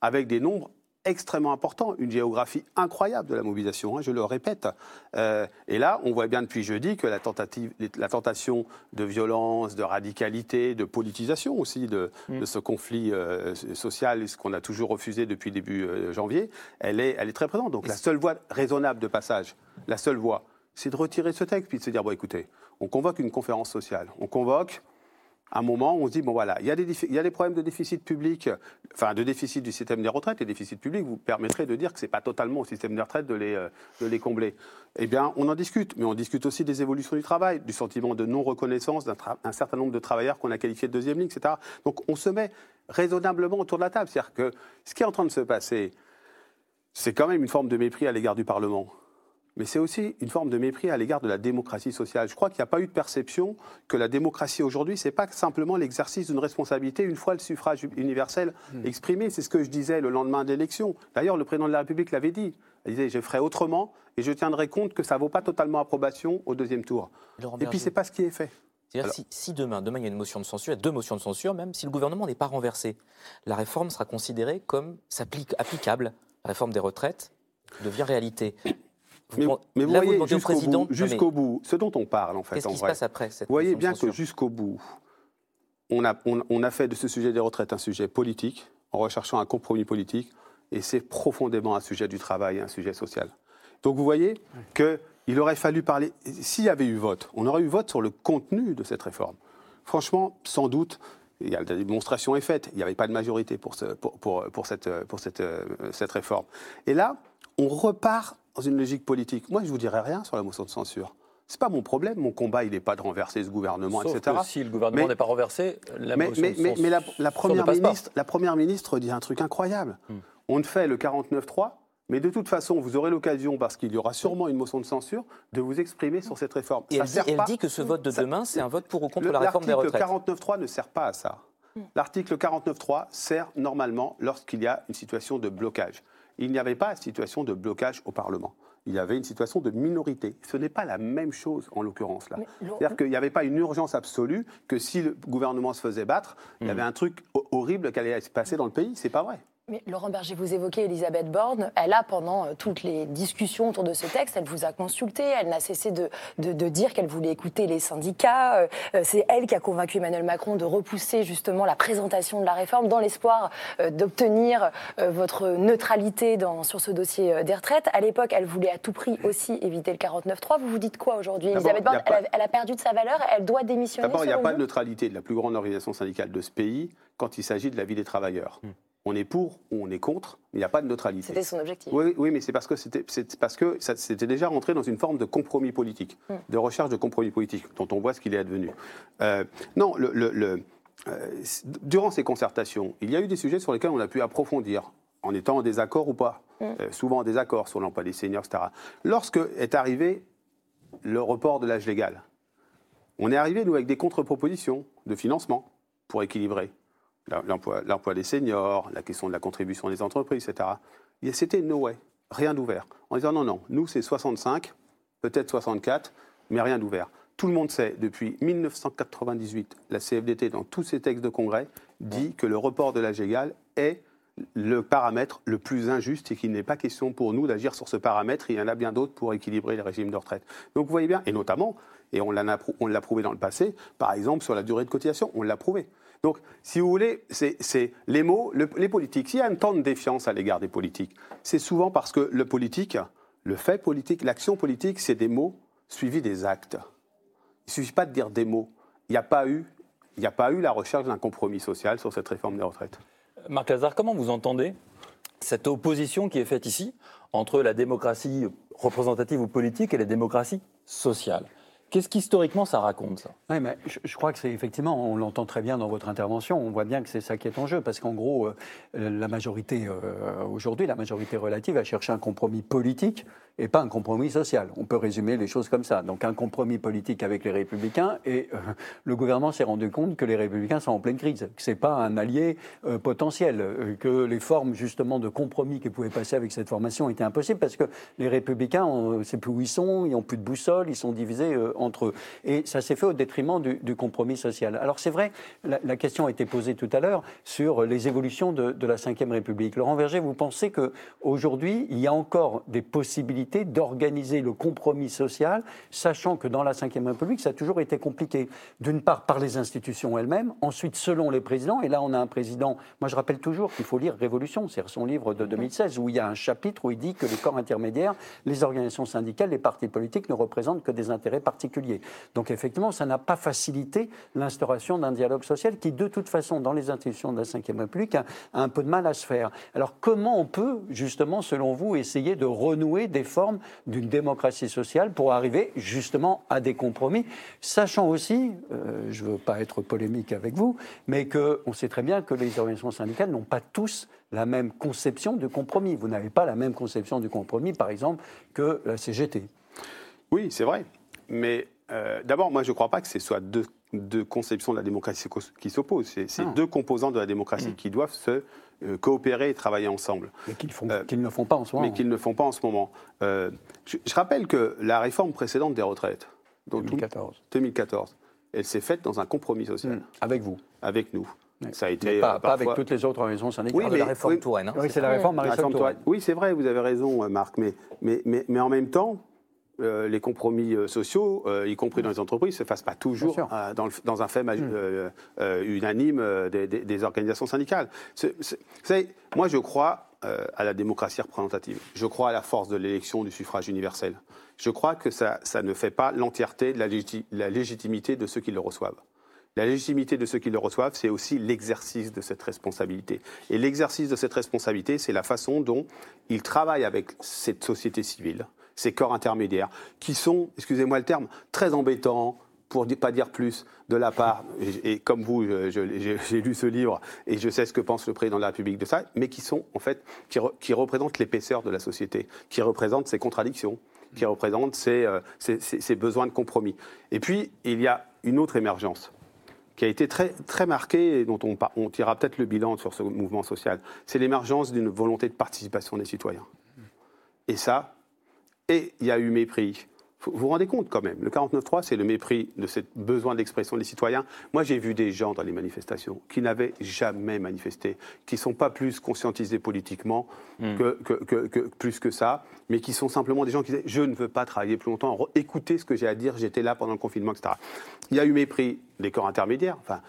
avec des nombres extrêmement importants, une géographie incroyable de la mobilisation, hein, je le répète. Euh, et là, on voit bien depuis jeudi que la, tentative, la tentation de violence, de radicalité, de politisation aussi de, de ce conflit euh, social, ce qu'on a toujours refusé depuis début euh, janvier, elle est, elle est très présente. Donc la seule voie raisonnable de passage, la seule voie, c'est de retirer ce texte, puis de se dire, bon écoutez, on convoque une conférence sociale, on convoque un moment on se dit, bon voilà, il y, a des, problèmes de déficit public, enfin de déficit du système des retraites, les déficits publics vous permettraient de dire que ce n'est pas totalement au système des retraites de les, euh, de les combler. Eh bien, on en discute, mais on discute aussi des évolutions du travail, du sentiment de non-reconnaissance d'un certain nombre de travailleurs qu'on a qualifiés de deuxième ligne, etc. Donc on se met raisonnablement autour de la table. C'est-à-dire que ce qui est en train de se passer, c'est quand même une forme de mépris à l'égard du Parlement. Mais c'est aussi une forme de mépris à l'égard de la démocratie sociale. Je crois qu'il n'y a pas eu de perception que la démocratie aujourd'hui, ce n'est pas simplement l'exercice d'une responsabilité une fois le suffrage universel exprimé. C'est ce que je disais le lendemain d'élection. D'ailleurs, le président de la République l'avait dit. Il disait, je ferai autrement et je tiendrai compte que ça ne vaut pas totalement approbation au deuxième tour. Laurent Et puis, Berger. ce n'est pas ce qui est fait. C'est-à-dire si, si demain, demain il y a une motion de censure, il y a deux motions de censure, même si le gouvernement n'est pas renversé, la réforme sera considérée comme applicable. La réforme des retraites devient réalité. Vous Mais, vous là, voyez, jusqu'au président, bout, ce dont on parle en fait, Qu'est-ce qui se passe après cette Vous voyez bien que jusqu'au bout, on a, on- on a fait de ce sujet des retraites un sujet politique, en recherchant un compromis politique, et c'est profondément un sujet du travail, un sujet social. Donc vous voyez que il aurait fallu parler. S'il y avait eu vote, on aurait eu vote sur le contenu de cette réforme. Franchement, sans doute, il y a, la démonstration est faite. Il n'y avait pas de majorité pour, ce, pour, pour, pour cette, pour cette, euh, cette réforme. Et là, on repart dans une logique politique. Moi, je vous dirais rien sur la motion de censure. C'est pas mon problème. Mon combat, il n'est pas de renverser ce gouvernement, Sauf etc. que si le gouvernement n'est pas renversé, la mais, motion mais- de mais- la, la ne première ministre, la première ministre dit un truc incroyable. Hmm. On ne fait le 49-3, mais de toute façon, vous aurez l'occasion, parce qu'il y aura sûrement une motion de censure, de vous exprimer sur cette réforme. Et Ça elle, dit, sert elle pas- dit que ce vote de ça- demain, c'est un vote pour ou contre le- la réforme des L'article retraites. 49.3 ne sert pas à ça. L'article 49.3 sert normalement lorsqu'il y a une situation de blocage. Il n'y avait pas de situation de blocage au Parlement. Il y avait une situation de minorité. Ce n'est pas la même chose en l'occurrence là. C'est-à-dire qu'il n'y avait pas une urgence absolue que si le gouvernement se faisait battre, il y avait un truc ho- horrible qui allait se passer dans le pays. C'est pas vrai. Mais Laurent Berger, vous évoquez Elisabeth Borne. Elle a, pendant euh, toutes les discussions autour de ce texte, elle vous a consulté. Elle n'a cessé de, de- de dire qu'elle voulait écouter les syndicats. Euh, euh, C'est elle qui a convaincu Emmanuel Macron de repousser justement la présentation de la réforme dans l'espoir euh, d'obtenir euh, votre neutralité dans, sur ce dossier euh, des retraites. À l'époque, elle voulait à tout prix aussi éviter le 49-3. Vous vous dites quoi aujourd'hui Elisabeth Borne, elle, a, elle a perdu de sa valeur. Elle doit démissionner. D'abord, il n'y a pas de neutralité de la plus grande organisation syndicale de ce pays quand il s'agit de la vie des travailleurs. On est pour ou on est contre, il n'y a pas de neutralité. C'était son objectif. Oui, oui, mais c'est parce que c'était c'est parce que ça- c'était déjà rentré dans une forme de compromis politique, de recherche de compromis politique, dont on voit ce qu'il est advenu. Euh, non, le, le- le- euh, durant ces concertations, il y a eu des sujets sur lesquels on a pu approfondir, en étant en désaccord ou pas, Euh, souvent en désaccord sur l'emploi des seniors, etc. Lorsque est arrivé le report de l'âge légal, on est arrivé, nous, avec des contre-propositions de financement pour équilibrer l'emploi des seniors, la question de la contribution des entreprises, etc. Et C'était no way, rien d'ouvert. En disant non, non, nous c'est 65, peut-être 64, mais rien d'ouvert. Tout le monde sait, depuis 1998, la CFDT, dans tous ses textes de congrès, dit que le report de l'âge égal est le paramètre le plus injuste et qu'il n'est pas question pour nous d'agir sur ce paramètre. Il y en a bien d'autres pour équilibrer les régimes de retraite. Donc vous voyez bien, et notamment, et on l'a prouvé dans le passé, par exemple sur la durée de cotisation, on l'a prouvé. Donc, si vous voulez, c'est les mots, le- les politiques. S'il y a un temps de défiance à l'égard des politiques, c'est souvent parce que le politique, le fait politique, l'action politique, c'est des mots suivis des actes. Il ne suffit pas de dire des mots. Il n'y a pas eu, la recherche d'un compromis social sur cette réforme des retraites. Marc Lazare, comment vous entendez cette opposition qui est faite ici entre la démocratie représentative ou politique et la démocratie sociale? Qu'est-ce qu'historiquement ça raconte ça? Oui, mais je, crois que c'est effectivement, on l'entend très bien dans votre intervention, on voit bien que c'est ça qui est en jeu, parce qu'en gros, euh, la majorité, euh, aujourd'hui, la majorité relative a cherché un compromis politique et pas un compromis social. On peut résumer les choses comme ça. Donc un compromis politique avec les républicains, et euh, le gouvernement s'est rendu compte que les républicains sont en pleine crise, que ce n'est pas un allié potentiel, que les formes justement de compromis qui pouvaient passer avec cette formation étaient impossibles, parce que les républicains, on ne sait plus où ils sont, ils n'ont plus de boussole, ils sont divisés euh, entre eux. Et ça s'est fait au détriment du, du compromis social. Alors c'est vrai, la, la question a été posée tout à l'heure sur les évolutions de, de la Ve République. Laurent Verger, vous pensez qu'aujourd'hui, il y a encore des possibilités d'organiser le compromis social, sachant que dans la Ve République, ça a toujours été compliqué. D'une part, par les institutions elles-mêmes, ensuite, selon les présidents, et là, on a un président, moi je rappelle toujours qu'il faut lire Révolution, c'est son livre de 2016, où il y a un chapitre où il dit que les corps intermédiaires, les organisations syndicales, les partis politiques ne représentent que des intérêts particuliers. Donc effectivement, ça n'a pas facilité l'instauration d'un dialogue social qui, de toute façon, dans les institutions de la Ve République, a, a un peu de mal à se faire. Alors comment on peut, justement, selon vous, essayer de renouer des formes d'une démocratie sociale pour arriver justement à des compromis, sachant aussi, euh, je ne veux pas être polémique avec vous, mais qu'on sait très bien que les organisations syndicales n'ont pas tous la même conception du compromis. Vous n'avez pas la même conception du compromis, par exemple, que la CGT. Oui, c'est vrai. Mais euh, d'abord, moi, je ne crois pas que ce soit deux, deux conceptions de la démocratie qui s'opposent. C'est Non. deux composantes de la démocratie qui doivent se euh, coopérer et travailler ensemble. Mais qu'ils Euh, qu'ils ne font pas en ce moment. mais qu'ils ne font pas en ce moment. Euh, je, je rappelle que la réforme précédente des retraites, tout- 2014. 2014, elle s'est faite dans un compromis social Mmh. Avec vous. avec nous. Ça a été Mais pas, avec toutes les autres organisations syndicales. Oui, Parle de la mais- réforme oui. Touraine. hein, Oui, c'est la réforme Marisol Touraine. Touraine. Oui, c'est vrai, vous avez raison, Marc, mais, mais, mais, mais en même temps, euh, les compromis euh, sociaux, euh, y compris dans les entreprises, ne se fassent pas toujours dans, le- dans un fait euh, unanime des, des- des organisations syndicales. Vous savez, moi, je crois à la démocratie représentative. Je crois à la force de l'élection du suffrage universel. Je crois que ça, ça ne fait pas l'entièreté de la légitimité de ceux qui le reçoivent. La légitimité de ceux qui le reçoivent, c'est aussi l'exercice de cette responsabilité. Et l'exercice de cette responsabilité, c'est la façon dont ils travaillent avec cette société civile, ces corps intermédiaires, qui sont, excusez-moi le terme, très embêtants, pour ne pas dire plus, de la part, et, comme vous, j'ai lu ce livre et je sais ce que pense le président de la République de ça, mais qui sont, en fait, qui, re- qui représentent l'épaisseur de la société, qui représentent ses contradictions, qui représentent ses, euh, besoins de compromis. Et puis, il y a une autre émergence qui a été très, très marquée et dont on, on tirera peut-être le bilan sur ce mouvement social. C'est l'émergence d'une volonté de participation des citoyens. Et ça, et il y a eu mépris. Vous vous rendez compte quand même, le 49.3, c'est le mépris de ce besoin d'expression des citoyens. Moi, j'ai vu des gens dans les manifestations qui n'avaient jamais manifesté, qui ne sont pas plus conscientisés politiquement que, que- que- que- plus que ça, mais qui sont simplement des gens qui disaient Je ne veux pas travailler plus longtemps, écoutez ce que j'ai à dire, j'étais là pendant le confinement, etc. Il y a eu mépris des corps intermédiaires. Enfin,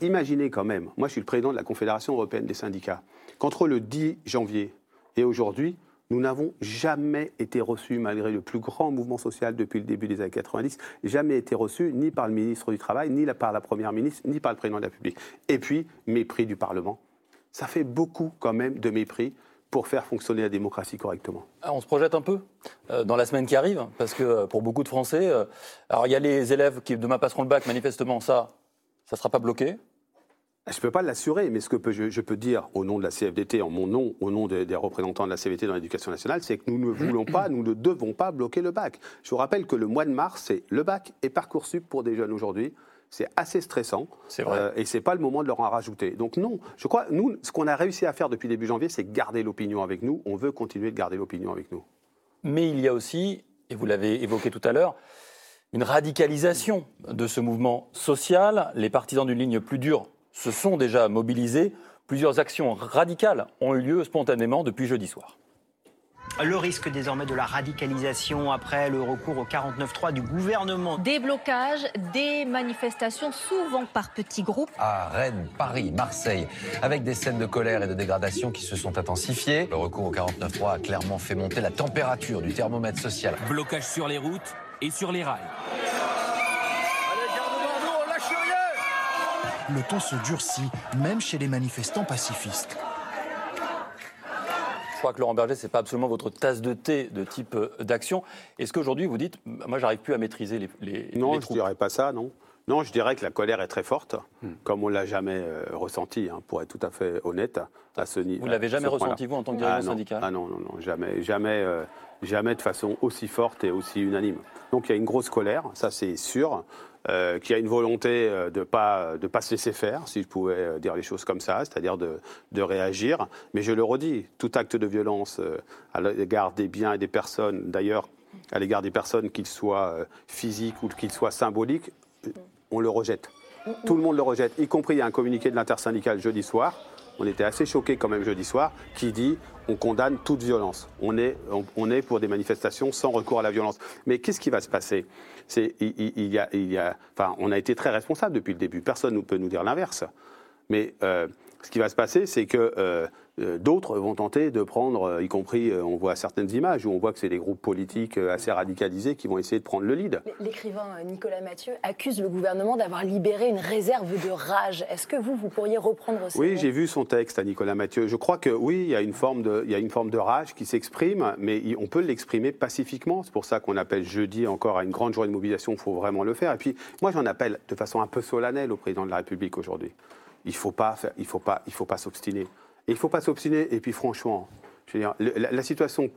imaginez quand même, moi je suis le président de la Confédération européenne des syndicats, qu'entre le 10 janvier et aujourd'hui, nous n'avons jamais été reçus, malgré le plus grand mouvement social depuis le début des années 90, jamais été reçus ni par le ministre du Travail, ni par la Première ministre, ni par le président de la République. Et puis, mépris du Parlement. Ça fait beaucoup quand même de mépris pour faire fonctionner la démocratie correctement. Ah, On se projette un peu euh, dans la semaine qui arrive, parce que euh, pour beaucoup de Français, euh, alors il y a les élèves qui demain passeront le bac, manifestement, ça, ça ne sera pas bloqué. Je ne peux pas l'assurer, mais ce que je, je peux dire au nom de la CFDT, en mon nom, au nom des, des représentants de la CFDT dans l'éducation nationale, c'est que nous ne voulons pas, nous ne devons pas bloquer le bac. Je vous rappelle que le mois de mars, c'est le bac et Parcoursup pour des jeunes aujourd'hui. C'est assez stressant. C'est vrai. Euh, et ce n'est pas le moment de leur en rajouter. Donc non, je crois, nous, ce qu'on a réussi à faire depuis début janvier, c'est garder l'opinion avec nous. On veut continuer de garder l'opinion avec nous. Mais il y a aussi, et vous l'avez évoqué tout à l'heure, une radicalisation de ce mouvement social. Les partisans d'une ligne plus dure se sont déjà mobilisés. Plusieurs actions radicales ont eu lieu spontanément depuis jeudi soir. Le risque désormais de la radicalisation après le recours au 49.3 du gouvernement. Des blocages, des manifestations souvent par petits groupes. à Rennes, Paris, Marseille, avec des scènes de colère et de dégradation qui se sont intensifiées. Le recours au 49.3 a clairement fait monter la température du thermomètre social. Blocage sur les routes et sur les rails. Le ton se durcit, même chez les manifestants pacifistes. Je crois que Laurent Berger, ce n'est pas absolument votre tasse de thé de type euh, d'action. Est-ce qu'aujourd'hui, vous dites, moi, j'arrive plus à maîtriser les, les, Non, les je ne dirais pas ça, non. Non, je dirais que la colère est très forte, comme on l'a jamais euh, ressenti, hein, pour être tout à fait honnête à ce niveau. Vous l'avez jamais ressenti, vous, en tant que dirigeant ah, syndical Ah non, non, non, jamais, jamais, euh, jamais de façon aussi forte et aussi unanime. Donc il y a une grosse colère, ça c'est sûr, euh, qu'il y a une volonté euh, de ne pas, de pas se laisser faire, si je pouvais dire les choses comme ça, c'est-à-dire de, de réagir. Mais je le redis, tout acte de violence à l'égard des biens et des personnes, d'ailleurs à l'égard des personnes, qu'ils soient physiques ou qu'ils soient symboliques, on le rejette. Tout le monde le rejette, y compris un communiqué de l'intersyndicale jeudi soir. On était assez choqués quand même jeudi soir, qui dit on condamne toute violence. On est, pour des manifestations sans recours à la violence. Mais qu'est-ce qui va se passer? Il, il- y a, il y a, enfin, on a été très responsables depuis le début. Personne ne peut nous dire l'inverse. Mais euh, ce qui va se passer, c'est que euh, d'autres vont tenter de prendre, euh, y compris, euh, on voit certaines images où on voit que c'est des groupes politiques euh, assez radicalisés qui vont essayer de prendre le lead. L'écrivain euh, Nicolas Mathieu accuse le gouvernement d'avoir libéré une réserve de rage. Est-ce que vous, vous pourriez reprendre ce Oui, j'ai vu son texte à Nicolas Mathieu. Je crois que oui, il y a une forme de, il y a une forme de rage qui s'exprime, mais on peut l'exprimer pacifiquement. C'est pour ça qu'on appelle jeudi encore à une grande journée de mobilisation. Il faut vraiment le faire. Et puis, moi, j'en appelle de façon un peu solennelle au président de la République aujourd'hui. Il faut pas, faire- il faut pas, il faut pas s'obstiner. Il faut pas s'obstiner. Et puis, franchement, je veux dire, la, situation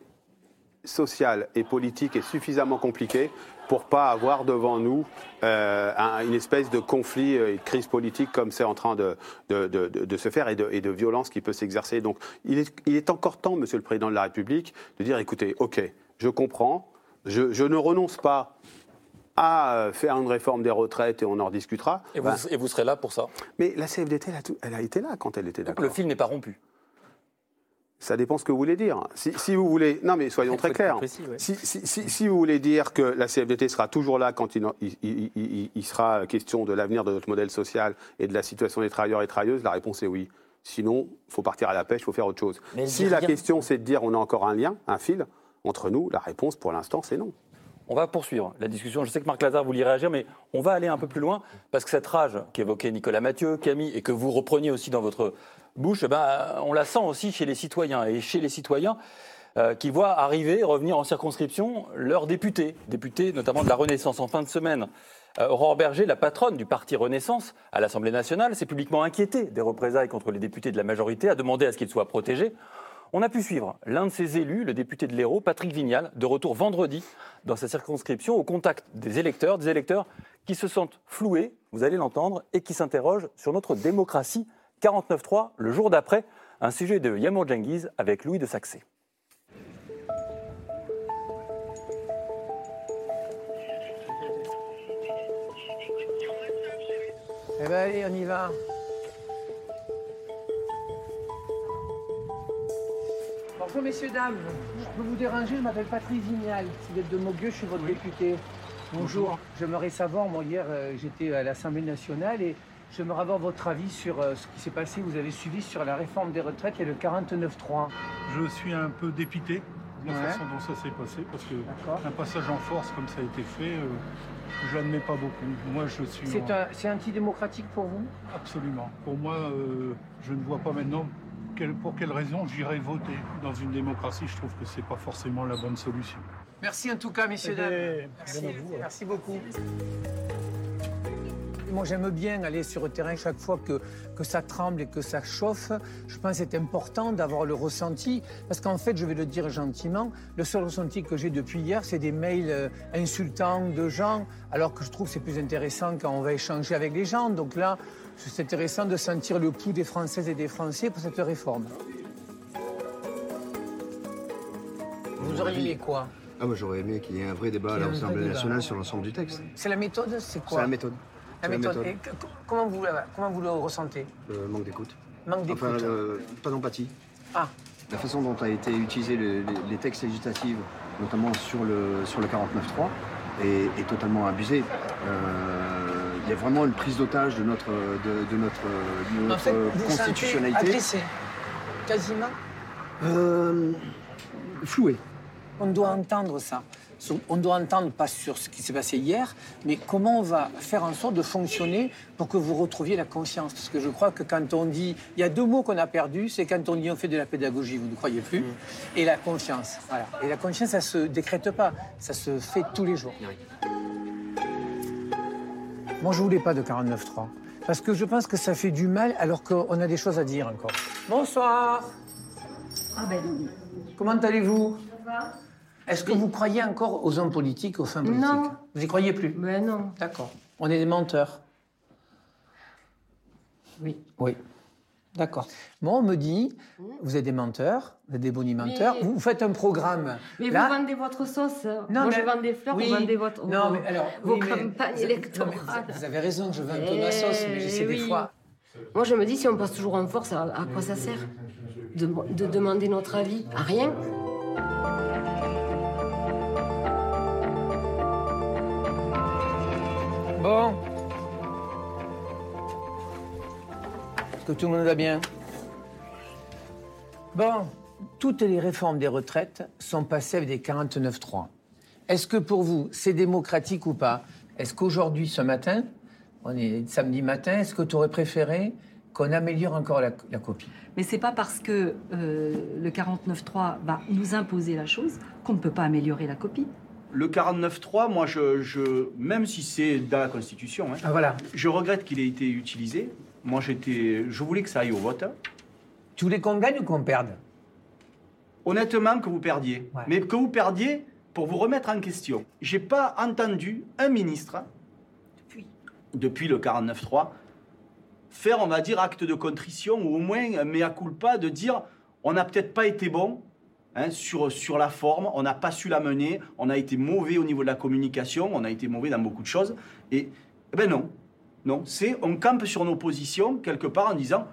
sociale et politique est suffisamment compliquée pour pas avoir devant nous euh, un- une espèce de conflit euh, et de crise politique comme c'est en train de, se faire et de, violence qui peut s'exercer. Donc il est, il est encore temps, Monsieur le Président de la République, de dire écoutez, ok, je comprends, je ne renonce pas à euh, faire une réforme des retraites et on en rediscutera. Et vous, Ben, et vous serez là pour ça. mais la CFDT, elle a, tout- elle a été là quand elle était Donc d'accord. le fil n'est pas rompu. Ça dépend ce que vous voulez dire. Si, si vous voulez, non mais soyons très clairs. précis, ouais. Si, si- si- si vous voulez dire que la CFDT sera toujours là quand il, il- il- il- il sera question de l'avenir de notre modèle social et de la situation des travailleurs et travailleuses, la réponse est oui. Sinon, il faut partir à la pêche, il faut faire autre chose. Mais si la rien. question c'est de dire on a encore un lien, un fil entre nous, la réponse pour l'instant c'est non. On va poursuivre la discussion. Je sais que Marc Lazare voulait réagir, mais on va aller un peu plus loin parce que cette rage qu'évoquait Nicolas Mathieu, Camille, et que vous repreniez aussi dans votre bouche, eh ben, on la sent aussi chez les citoyens. Et chez les citoyens euh, qui voient arriver, revenir en circonscription leurs députés, députés notamment de la Renaissance. En fin de semaine, euh, Aurore Berger, la patronne du parti Renaissance à l'Assemblée nationale, s'est publiquement inquiétée des représailles contre les députés de la majorité, a demandé à ce qu'ils soient protégés. On a pu suivre l'un de ses élus, le député de l'Hérault, Patrick Vignal, de retour vendredi dans sa circonscription au contact des électeurs, des électeurs qui se sentent floués, vous allez l'entendre, et qui s'interrogent sur notre démocratie. 49.3, le jour d'après, un sujet de Yamour Djengiz avec Louis de Saxé. Eh ben allez, on y va. Bonjour messieurs, dames. Je peux vous déranger, je m'appelle Patrick Vignal. Si vous êtes de Mogueux, je suis votre député. Bonjour. J'aimerais savoir, moi hier euh, j'étais à l'Assemblée nationale et j'aimerais avoir votre avis sur euh, ce qui s'est passé, vous avez suivi sur la réforme des retraites et le 49-3. Je suis un peu dépité de la Ouais. façon dont ça s'est passé parce que un passage en force comme ça a été fait, euh, je l'admets pas beaucoup. Moi, je suis C'est en- un- c'est antidémocratique pour vous? Absolument. Pour moi, je ne vois pas maintenant quelle- pour quelle raison j'irais voter. Dans une démocratie, je trouve que c'est pas forcément la bonne solution. Merci en tout cas, messieurs, Eh dames. Merci, ouais. merci beaucoup. Moi, j'aime bien aller sur le terrain chaque fois que, que ça tremble et que ça chauffe. Je pense que c'est important d'avoir le ressenti. Parce qu'en fait, je vais le dire gentiment, le seul ressenti que j'ai depuis hier, c'est des mails euh, insultants de gens, alors que je trouve que c'est plus intéressant quand on va échanger avec les gens. Donc là, c'est intéressant de sentir le pouls des Françaises et des Français pour cette réforme. Vous auriez aimé quoi? Ah, moi j'aurais aimé qu'il y ait un vrai débat à l'Assemblée nationale sur l'ensemble du texte. C'est la méthode C'est quoi? C'est la méthode. Et que- comment, vous, la- comment vous le ressentez Le manque d'écoute. Manque d'écoute. Enfin, le- pas d'empathie. Ah. La façon dont a été utilisé le- les, les textes législatifs, notamment sur le, sur le 49.3, est, est totalement abusée. Euh, Il y a vraiment une prise d'otage de notre, de, de notre, de En notre fait, vous vous sentez constitutionnalité. agressé, quasiment. Euh, floué. On doit entendre ça. On doit entendre pas sur ce qui s'est passé hier, mais comment on va faire en sorte de fonctionner pour que vous retrouviez la conscience. Parce que je crois que quand on dit, il y a deux mots qu'on a perdus, c'est quand on dit on fait de la pédagogie, vous ne croyez plus, et la confiance. Voilà. Et la confiance, ça se décrète pas, ça se fait tous les jours. Moi, je voulais pas de 49.3. Parce que je pense que ça fait du mal alors qu'on a des choses à dire encore. Bonsoir. Comment allez-vous? Est-ce que vous croyez encore aux hommes politiques, aux femmes politiques? Non. Vous y croyez plus? Ben non. D'accord. On est des menteurs. Oui. Oui. D'accord. Moi, on me dit, vous êtes des menteurs, vous êtes des bonimenteurs, Mais- vous, faites un programme. Mais Là- vous vendez votre sauce. Non, Moi, mais- je vends des fleurs, oui. vous vendez votre, Non, vos, mais alors, vos oui, mais- campagnes non, mais électorales. vous, vous avez raison, je vends un peu ma sauce, mais j'essaie des Eh fois. Moi, je me dis, si on passe toujours en force, à, à quoi ça sert de, de demander notre avis? À rien. Bon. Est-ce que tout le monde va bien? Bon, toutes les réformes des retraites sont passées avec des 49-3. Est-ce que pour vous, c'est démocratique ou pas? Est-ce qu'aujourd'hui, ce matin, on est samedi matin, est-ce que tu aurais préféré qu'on améliore encore la, copie? Mais c'est pas parce que euh, le 49.3 va nous imposer la chose qu'on ne peut pas améliorer la copie. Le 49.3, moi, je, je- même si c'est dans la Constitution, hein, Ah, voilà. je regrette qu'il ait été utilisé. Moi, j'étais, je voulais que ça aille au vote. Tu voulais qu'on gagne ou qu'on perde? Honnêtement, que vous perdiez. Mais que vous perdiez pour vous remettre en question. J'ai pas entendu un ministre, depuis, le 49.3, faire, on va dire, acte de contrition ou au moins un mea culpa de dire on n'a peut-être pas été bon hein, sur, la forme, on n'a pas su la mener, on a été mauvais au niveau de la communication, on a été mauvais dans beaucoup de choses. Et eh ben non, non, c'est on campe sur nos positions quelque part en disant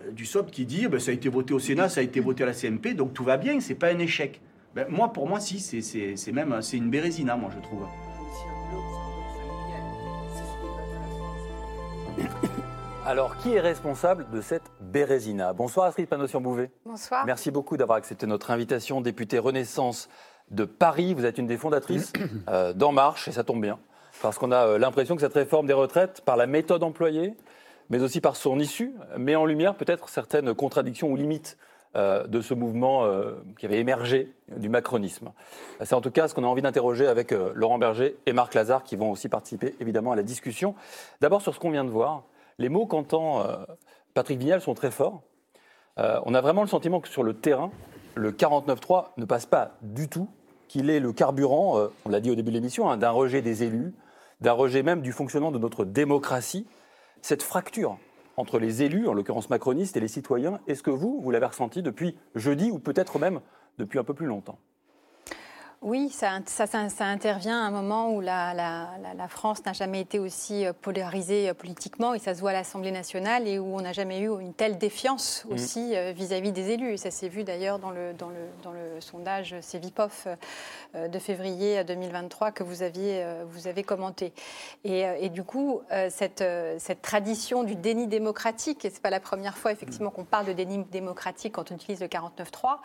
euh, du SOP qui dit eh ben, ça a été voté au Sénat, ça a été voté à la CMP, donc tout va bien, c'est pas un échec. Ben, moi, pour moi, si, c'est même c'est une bérésina, moi, je trouve. Alors, qui est responsable de cette bérésina? Bonsoir Astrid Panossian-Bouvet. Bonsoir. Merci beaucoup d'avoir accepté notre invitation, députée Renaissance de Paris. Vous êtes une des fondatrices euh, d'En Marche, et ça tombe bien, parce qu'on a euh, l'impression que cette réforme des retraites, par la méthode employée, mais aussi par son issue, met en lumière peut-être certaines contradictions ou limites euh, de ce mouvement qui avait émergé du macronisme. C'est en tout cas ce qu'on a envie d'interroger avec Laurent Berger et Marc Lazare qui vont aussi participer évidemment à la discussion. D'abord sur ce qu'on vient de voir, les mots qu'entend euh, Patrick Vignal sont très forts. Euh, on a vraiment le sentiment que sur le terrain, le 49-3 ne passe pas du tout, qu'il est le carburant, euh, on l'a dit au début de l'émission, hein, d'un rejet des élus, d'un rejet même du fonctionnement de notre démocratie. Cette fracture entre les élus, en l'occurrence macronistes, et les citoyens, est-ce que vous, vous l'avez ressenti depuis jeudi ou peut-être même depuis un peu plus longtemps? Oui, ça, ça, ça- ça intervient à un moment où la, la- la- la France n'a jamais été aussi euh, polarisée euh, politiquement, et ça se voit à l'Assemblée nationale, et où on n'a jamais eu une telle défiance Mhm. aussi euh, vis-à-vis des élus. Et ça s'est vu d'ailleurs dans le, dans, le, dans le sondage Cevipof de février 2023 que vous, aviez, vous avez commenté. Et, et du coup, cette, cette tradition du déni démocratique, et ce n'est pas la première fois effectivement qu'on parle de déni démocratique quand on utilise le 49.3,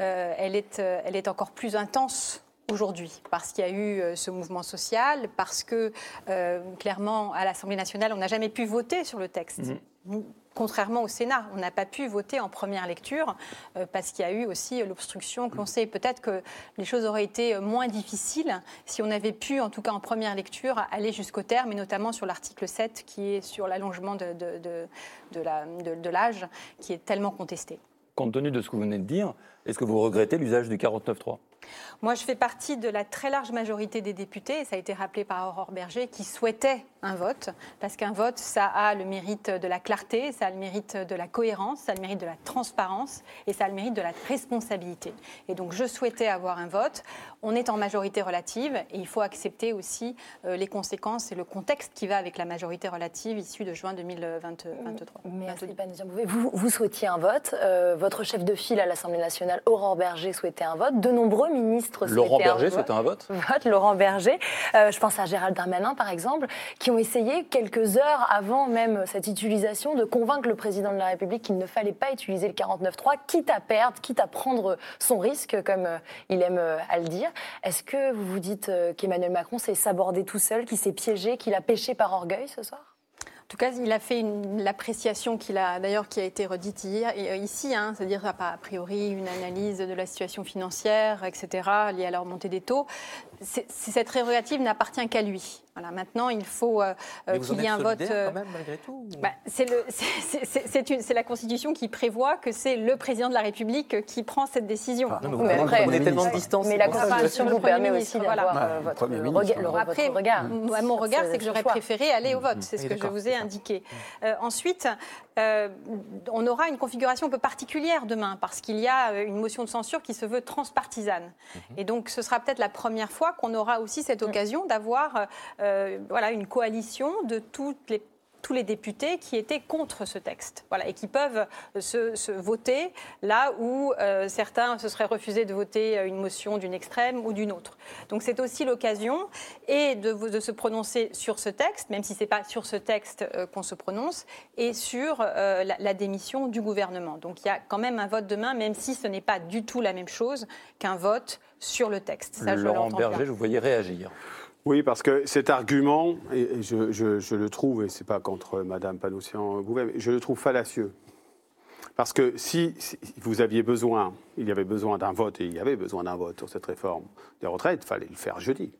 euh, elle, est, elle est encore plus intense aujourd'hui, parce qu'il y a eu euh, ce mouvement social, parce que euh, clairement, à l'Assemblée nationale, on n'a jamais pu voter sur le texte. Nous, Contrairement au Sénat, on n'a pas pu voter en première lecture euh, parce qu'il y a eu aussi l'obstruction que l'on sait. Peut-être que les choses auraient été moins difficiles si on avait pu, en tout cas en première lecture, aller jusqu'au terme, et notamment sur l'article 7 qui est sur l'allongement de, de- de- de la- de- de l'âge, qui est tellement contesté. Compte tenu de ce que vous venez de dire, est-ce que vous regrettez l'usage du 49.3 Moi, je fais partie de la très large majorité des députés, et ça a été rappelé par Aurore Berger, qui souhaitaient un vote, parce qu'un vote, ça a le mérite de la clarté, ça a le mérite de la cohérence, ça a le mérite de la transparence, et ça a le mérite de la responsabilité. Et donc, je souhaitais avoir un vote. On est en majorité relative, et il faut accepter aussi euh, les conséquences et le contexte qui va avec la majorité relative issue de juin 2023. Mais Astrid Panosyan-Bouvet, vous, vous souhaitiez un vote. euh, votre chef de file à l'Assemblée nationale, Aurore Berger, souhaitait un vote. De nombreux ministres Laurent Berger souhaitait un vote? Vote, Laurent Berger. Euh, je pense à Gérald Darmanin, par exemple, qui ont essayé quelques heures avant même cette utilisation de convaincre le président de la République qu'il ne fallait pas utiliser le 49.3, quitte à perdre, quitte à prendre son risque, comme euh, il aime euh, à le dire. Est-ce que vous vous dites euh, qu'Emmanuel Macron s'est sabordé tout seul, qu'il s'est piégé, qu'il a péché par orgueil ce soir? En tout cas, il a fait l'appréciation qu'il a, d'ailleurs, qui a été redite hier, et, euh, ici, hein, c'est-à-dire pas a priori une analyse de la situation financière, etc., liée à la remontée des taux. Cette prérogative n'appartient qu'à lui. Voilà, maintenant, il faut euh, en qu'il y ait un vote. solidaire euh, quand même, malgré tout bah, c'est le- c'est- c'est- c'est une- c'est la Constitution qui prévoit que c'est le président de la République qui prend cette décision. non, mais mais prenez- prenez tellement distance, Mais la. Constitution vous permet aussi d'avoir euh, votre, Premier le ministre, regard- le- voilà. Après, votre regard. moi, mon regard, C'est- c'est que j'aurais choix. préféré aller au vote. C'est ce que je vous ai indiqué. Euh, ensuite, euh, on aura une configuration un peu particulière demain parce qu'il y a euh, une motion de censure qui se veut transpartisane. Et donc, ce sera peut-être la première fois qu'on aura aussi cette occasion d'avoir euh, voilà, une coalition de toutes les tous les députés qui étaient contre ce texte, voilà, et qui peuvent se, se voter là où euh, certains se seraient refusés de voter une motion d'une extrême ou d'une autre. Donc c'est aussi l'occasion et de, de se prononcer sur ce texte, même si c'est pas sur ce texte euh, qu'on se prononce, et sur euh, la, la démission du gouvernement. Donc il y a quand même un vote demain, même si ce n'est pas du tout la même chose qu'un vote sur le texte. Ça, je Laurent bien. Berger, je vous voyais réagir. Oui, parce que cet argument, et je, je- je le trouve, et c'est pas contre Madame Panossian-Bouvet, mais je le trouve fallacieux. Parce que si, si vous aviez besoin, il y avait besoin d'un vote, et il y avait besoin d'un vote sur cette réforme des retraites, il fallait le faire jeudi.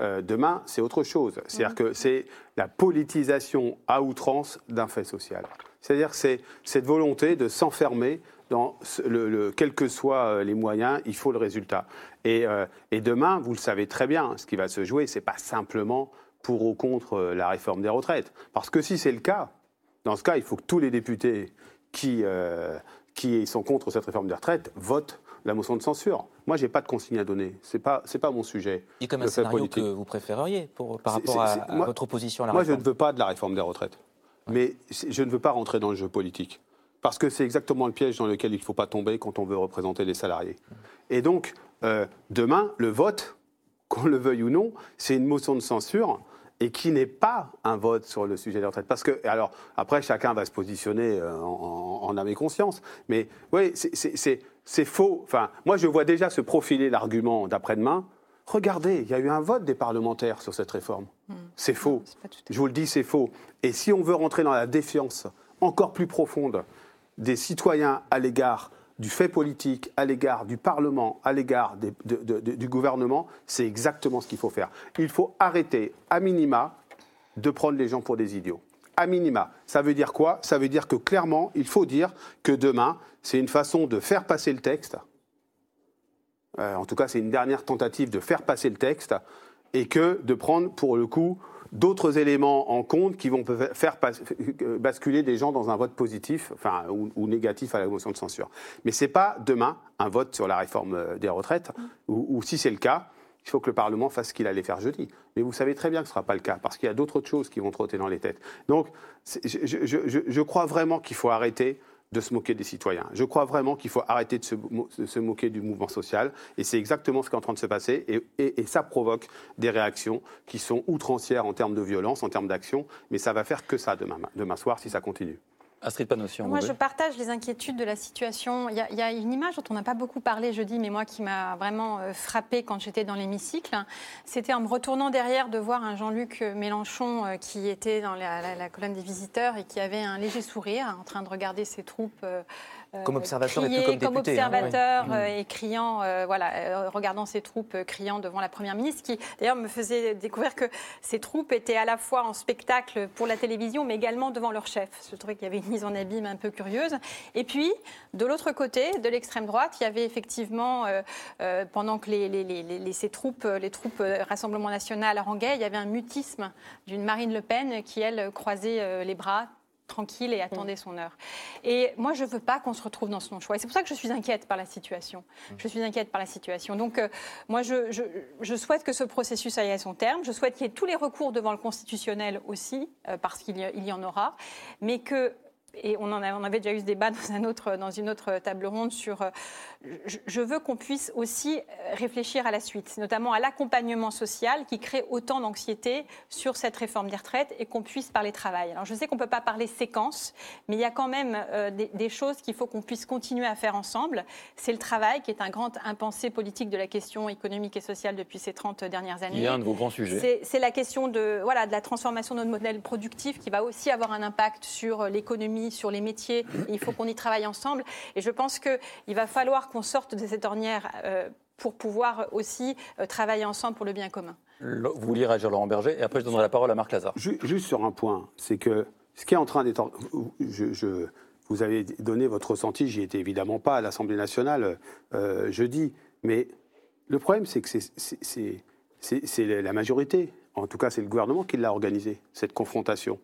Euh, demain, c'est autre chose. C'est-à-dire que c'est la politisation à outrance d'un fait social. C'est-à-dire que c'est cette volonté de s'enfermer dans ce- le, le- quels que soient euh, les moyens, il faut le résultat. Et, euh, et demain, vous le savez très bien, ce qui va se jouer, c'est pas simplement pour ou contre euh, la réforme des retraites. Parce que si c'est le cas, dans ce cas, il faut que tous les députés qui, euh, qui sont contre cette réforme des retraites votent la motion de censure. Moi, j'ai pas de consigne à donner. C'est pas, c'est pas mon sujet. Il y a comme un scénario politique. que vous préféreriez pour, par rapport à, c'est- à moi- votre opposition à la Moi, je réforme. ne veux pas de la réforme des retraites. Mais je ne veux pas rentrer dans le jeu politique. Parce que c'est exactement le piège dans lequel il ne faut pas tomber quand on veut représenter les salariés. Et donc, euh, demain, le vote, qu'on le veuille ou non, c'est une motion de censure. et qui n'est pas un vote sur le sujet des retraites. Parce que, alors, après, chacun va se positionner euh, en, en, en âme et conscience, mais oui, c'est faux. Enfin, moi, je vois déjà se profiler l'argument d'après-demain. Regardez, il y a eu un vote des parlementaires sur cette réforme. C'est faux. Je vous le dis, c'est faux. Et si on veut rentrer dans la défiance encore plus profonde des citoyens à l'égard du fait politique, à l'égard du Parlement, à l'égard des- de- de- de- du gouvernement, c'est exactement ce qu'il faut faire. Il faut arrêter, à minima, de prendre les gens pour des idiots. À minima. Ça veut dire quoi? Ça veut dire que clairement, il faut dire que demain, c'est une façon de faire passer le texte. Euh, en tout cas, c'est une dernière tentative de faire passer le texte et que de prendre, pour le coup, d'autres éléments en compte qui vont faire euh, basculer des gens dans un vote positif enfin, ou, négatif à la motion de censure. Mais ce n'est pas demain un vote sur la réforme euh, des retraites, ou, si c'est le cas, il faut que le Parlement fasse ce qu'il allait faire jeudi. Mais vous savez très bien que ce ne sera pas le cas, parce qu'il y a d'autres choses qui vont trotter dans les têtes. Donc, je crois vraiment qu'il faut arrêter de se moquer des citoyens. Je crois vraiment qu'il faut arrêter de se, moquer du mouvement social. Et c'est exactement ce qui est en train de se passer. Et, ça provoque des réactions qui sont outrancières en termes de violence, en termes d'action. Mais ça va faire que ça demain soir si ça continue. Astrid Panossi, Moi, je partage les inquiétudes de la situation. Il y y a une image dont on n'a pas beaucoup parlé jeudi, mais moi qui m'a vraiment euh, frappée quand j'étais dans l'hémicycle. C'était en me retournant derrière de voir un Jean-Luc Mélenchon euh, qui était dans la, la- la colonne des visiteurs et qui avait un léger sourire en train de regarder ses troupes. euh, Comme observateur et peu crier, comme député, hein, observateur oui. euh, et criant, euh, voilà, regardant ses troupes criant devant la première ministre, qui d'ailleurs me faisait découvrir que ces troupes étaient à la fois en spectacle pour la télévision, mais également devant leur chef. Je trouvais qu'il y avait une mise en abîme un peu curieuse. Et puis, de l'autre côté, de l'extrême droite, il y avait effectivement, euh, euh, pendant que les, ces troupes, les troupes euh, Rassemblement National haranguaient, il y avait un mutisme d'une Marine Le Pen qui, elle, croisait les bras tranquille et attendait son heure. Et moi, je ne veux pas qu'on se retrouve dans ce non-choix. Et c'est pour ça que je suis inquiète par la situation. Je suis inquiète par la situation. Donc, moi, je, souhaite que ce processus aille à son terme. Je souhaite qu'il y ait tous les recours devant le constitutionnel aussi, parce qu'il y, y en aura, mais que et on, en a- on avait déjà eu ce débat dans, un autre, dans une autre table ronde sur. euh, je, je veux qu'on puisse aussi euh, réfléchir à la suite, notamment à l'accompagnement social qui crée autant d'anxiété sur cette réforme des retraites et qu'on puisse parler travail. Alors je sais qu'on ne peut pas parler séquence, mais il y a quand même euh, des, des choses qu'il faut qu'on puisse continuer à faire ensemble. C'est le travail qui est un grand impensé politique de la question économique et sociale depuis ces 30 dernières années. Il est un de vos grands sujets. C'est- c'est la question de, voilà, de la transformation de notre modèle productif qui va aussi avoir un impact sur l'économie, sur les métiers. Il faut qu'on y travaille ensemble. Et je pense qu'il va falloir qu'on sorte de cette ornière euh, pour pouvoir aussi euh, travailler ensemble pour le bien commun. Vous vouliez réagir, Laurent Berger, et après je donnerai la parole à Marc Lazare. Ju- Juste sur un point, c'est que ce qui est en train d'être. Je, je- vous avez donné votre ressenti, j'y étais évidemment pas à l'Assemblée nationale euh, jeudi, mais le problème, c'est que c'est la majorité, en tout cas c'est le gouvernement qui l'a organisé, cette confrontation.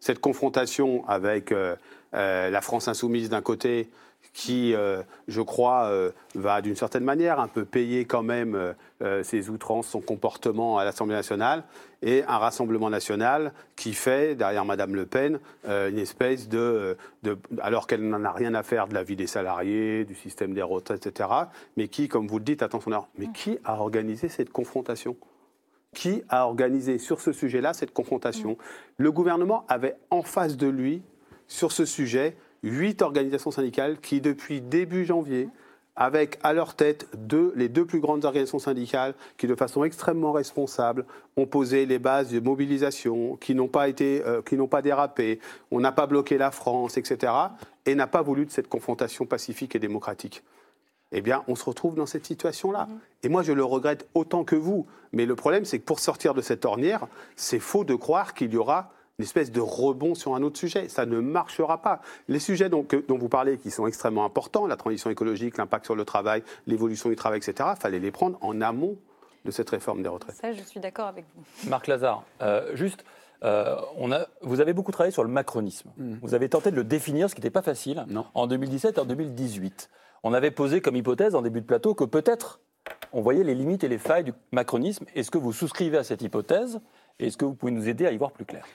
Cette confrontation avec euh, euh, la France insoumise d'un côté, qui, euh, je crois, euh, va d'une certaine manière un peu payer quand même euh, ses outrances, son comportement à l'Assemblée nationale, et un Rassemblement national qui fait, derrière Madame Le Pen, une espèce de, de- alors qu'elle n'en a rien à faire de la vie des salariés, du système des retraites, etc., mais qui, comme vous le dites, attention, mais qui a organisé cette confrontation? Qui a organisé sur ce sujet-là cette confrontation. Le gouvernement avait en face de lui, sur ce sujet, huit organisations syndicales qui, depuis début janvier, avec à leur tête deux, les deux plus grandes organisations syndicales qui, de façon extrêmement responsable, ont posé les bases de mobilisation, qui n'ont pas été, euh, qui n'ont pas dérapé, on n'a pas bloqué la France, etc., et n'a pas voulu de cette confrontation pacifique et démocratique eh bien, on se retrouve dans cette situation-là. Et moi, je le regrette autant que vous. Mais le problème, c'est que pour sortir de cette ornière, c'est faux de croire qu'il y aura une espèce de rebond sur un autre sujet. Ça ne marchera pas. Les sujets dont, que- dont vous parlez, qui sont extrêmement importants, la transition écologique, l'impact sur le travail, l'évolution du travail, etc., il fallait les prendre en amont de cette réforme des retraites. Ça, je suis d'accord avec vous. Marc Lazare, euh, juste, euh, on a, vous avez beaucoup travaillé sur le macronisme. Vous avez tenté de le définir, ce qui n'était pas facile, en 2017 et en 2018. On avait posé comme hypothèse en début de plateau que peut-être on voyait les limites et les failles du macronisme. Est-ce que vous souscrivez à cette hypothèse? Et est-ce que vous pouvez nous aider à y voir plus clair?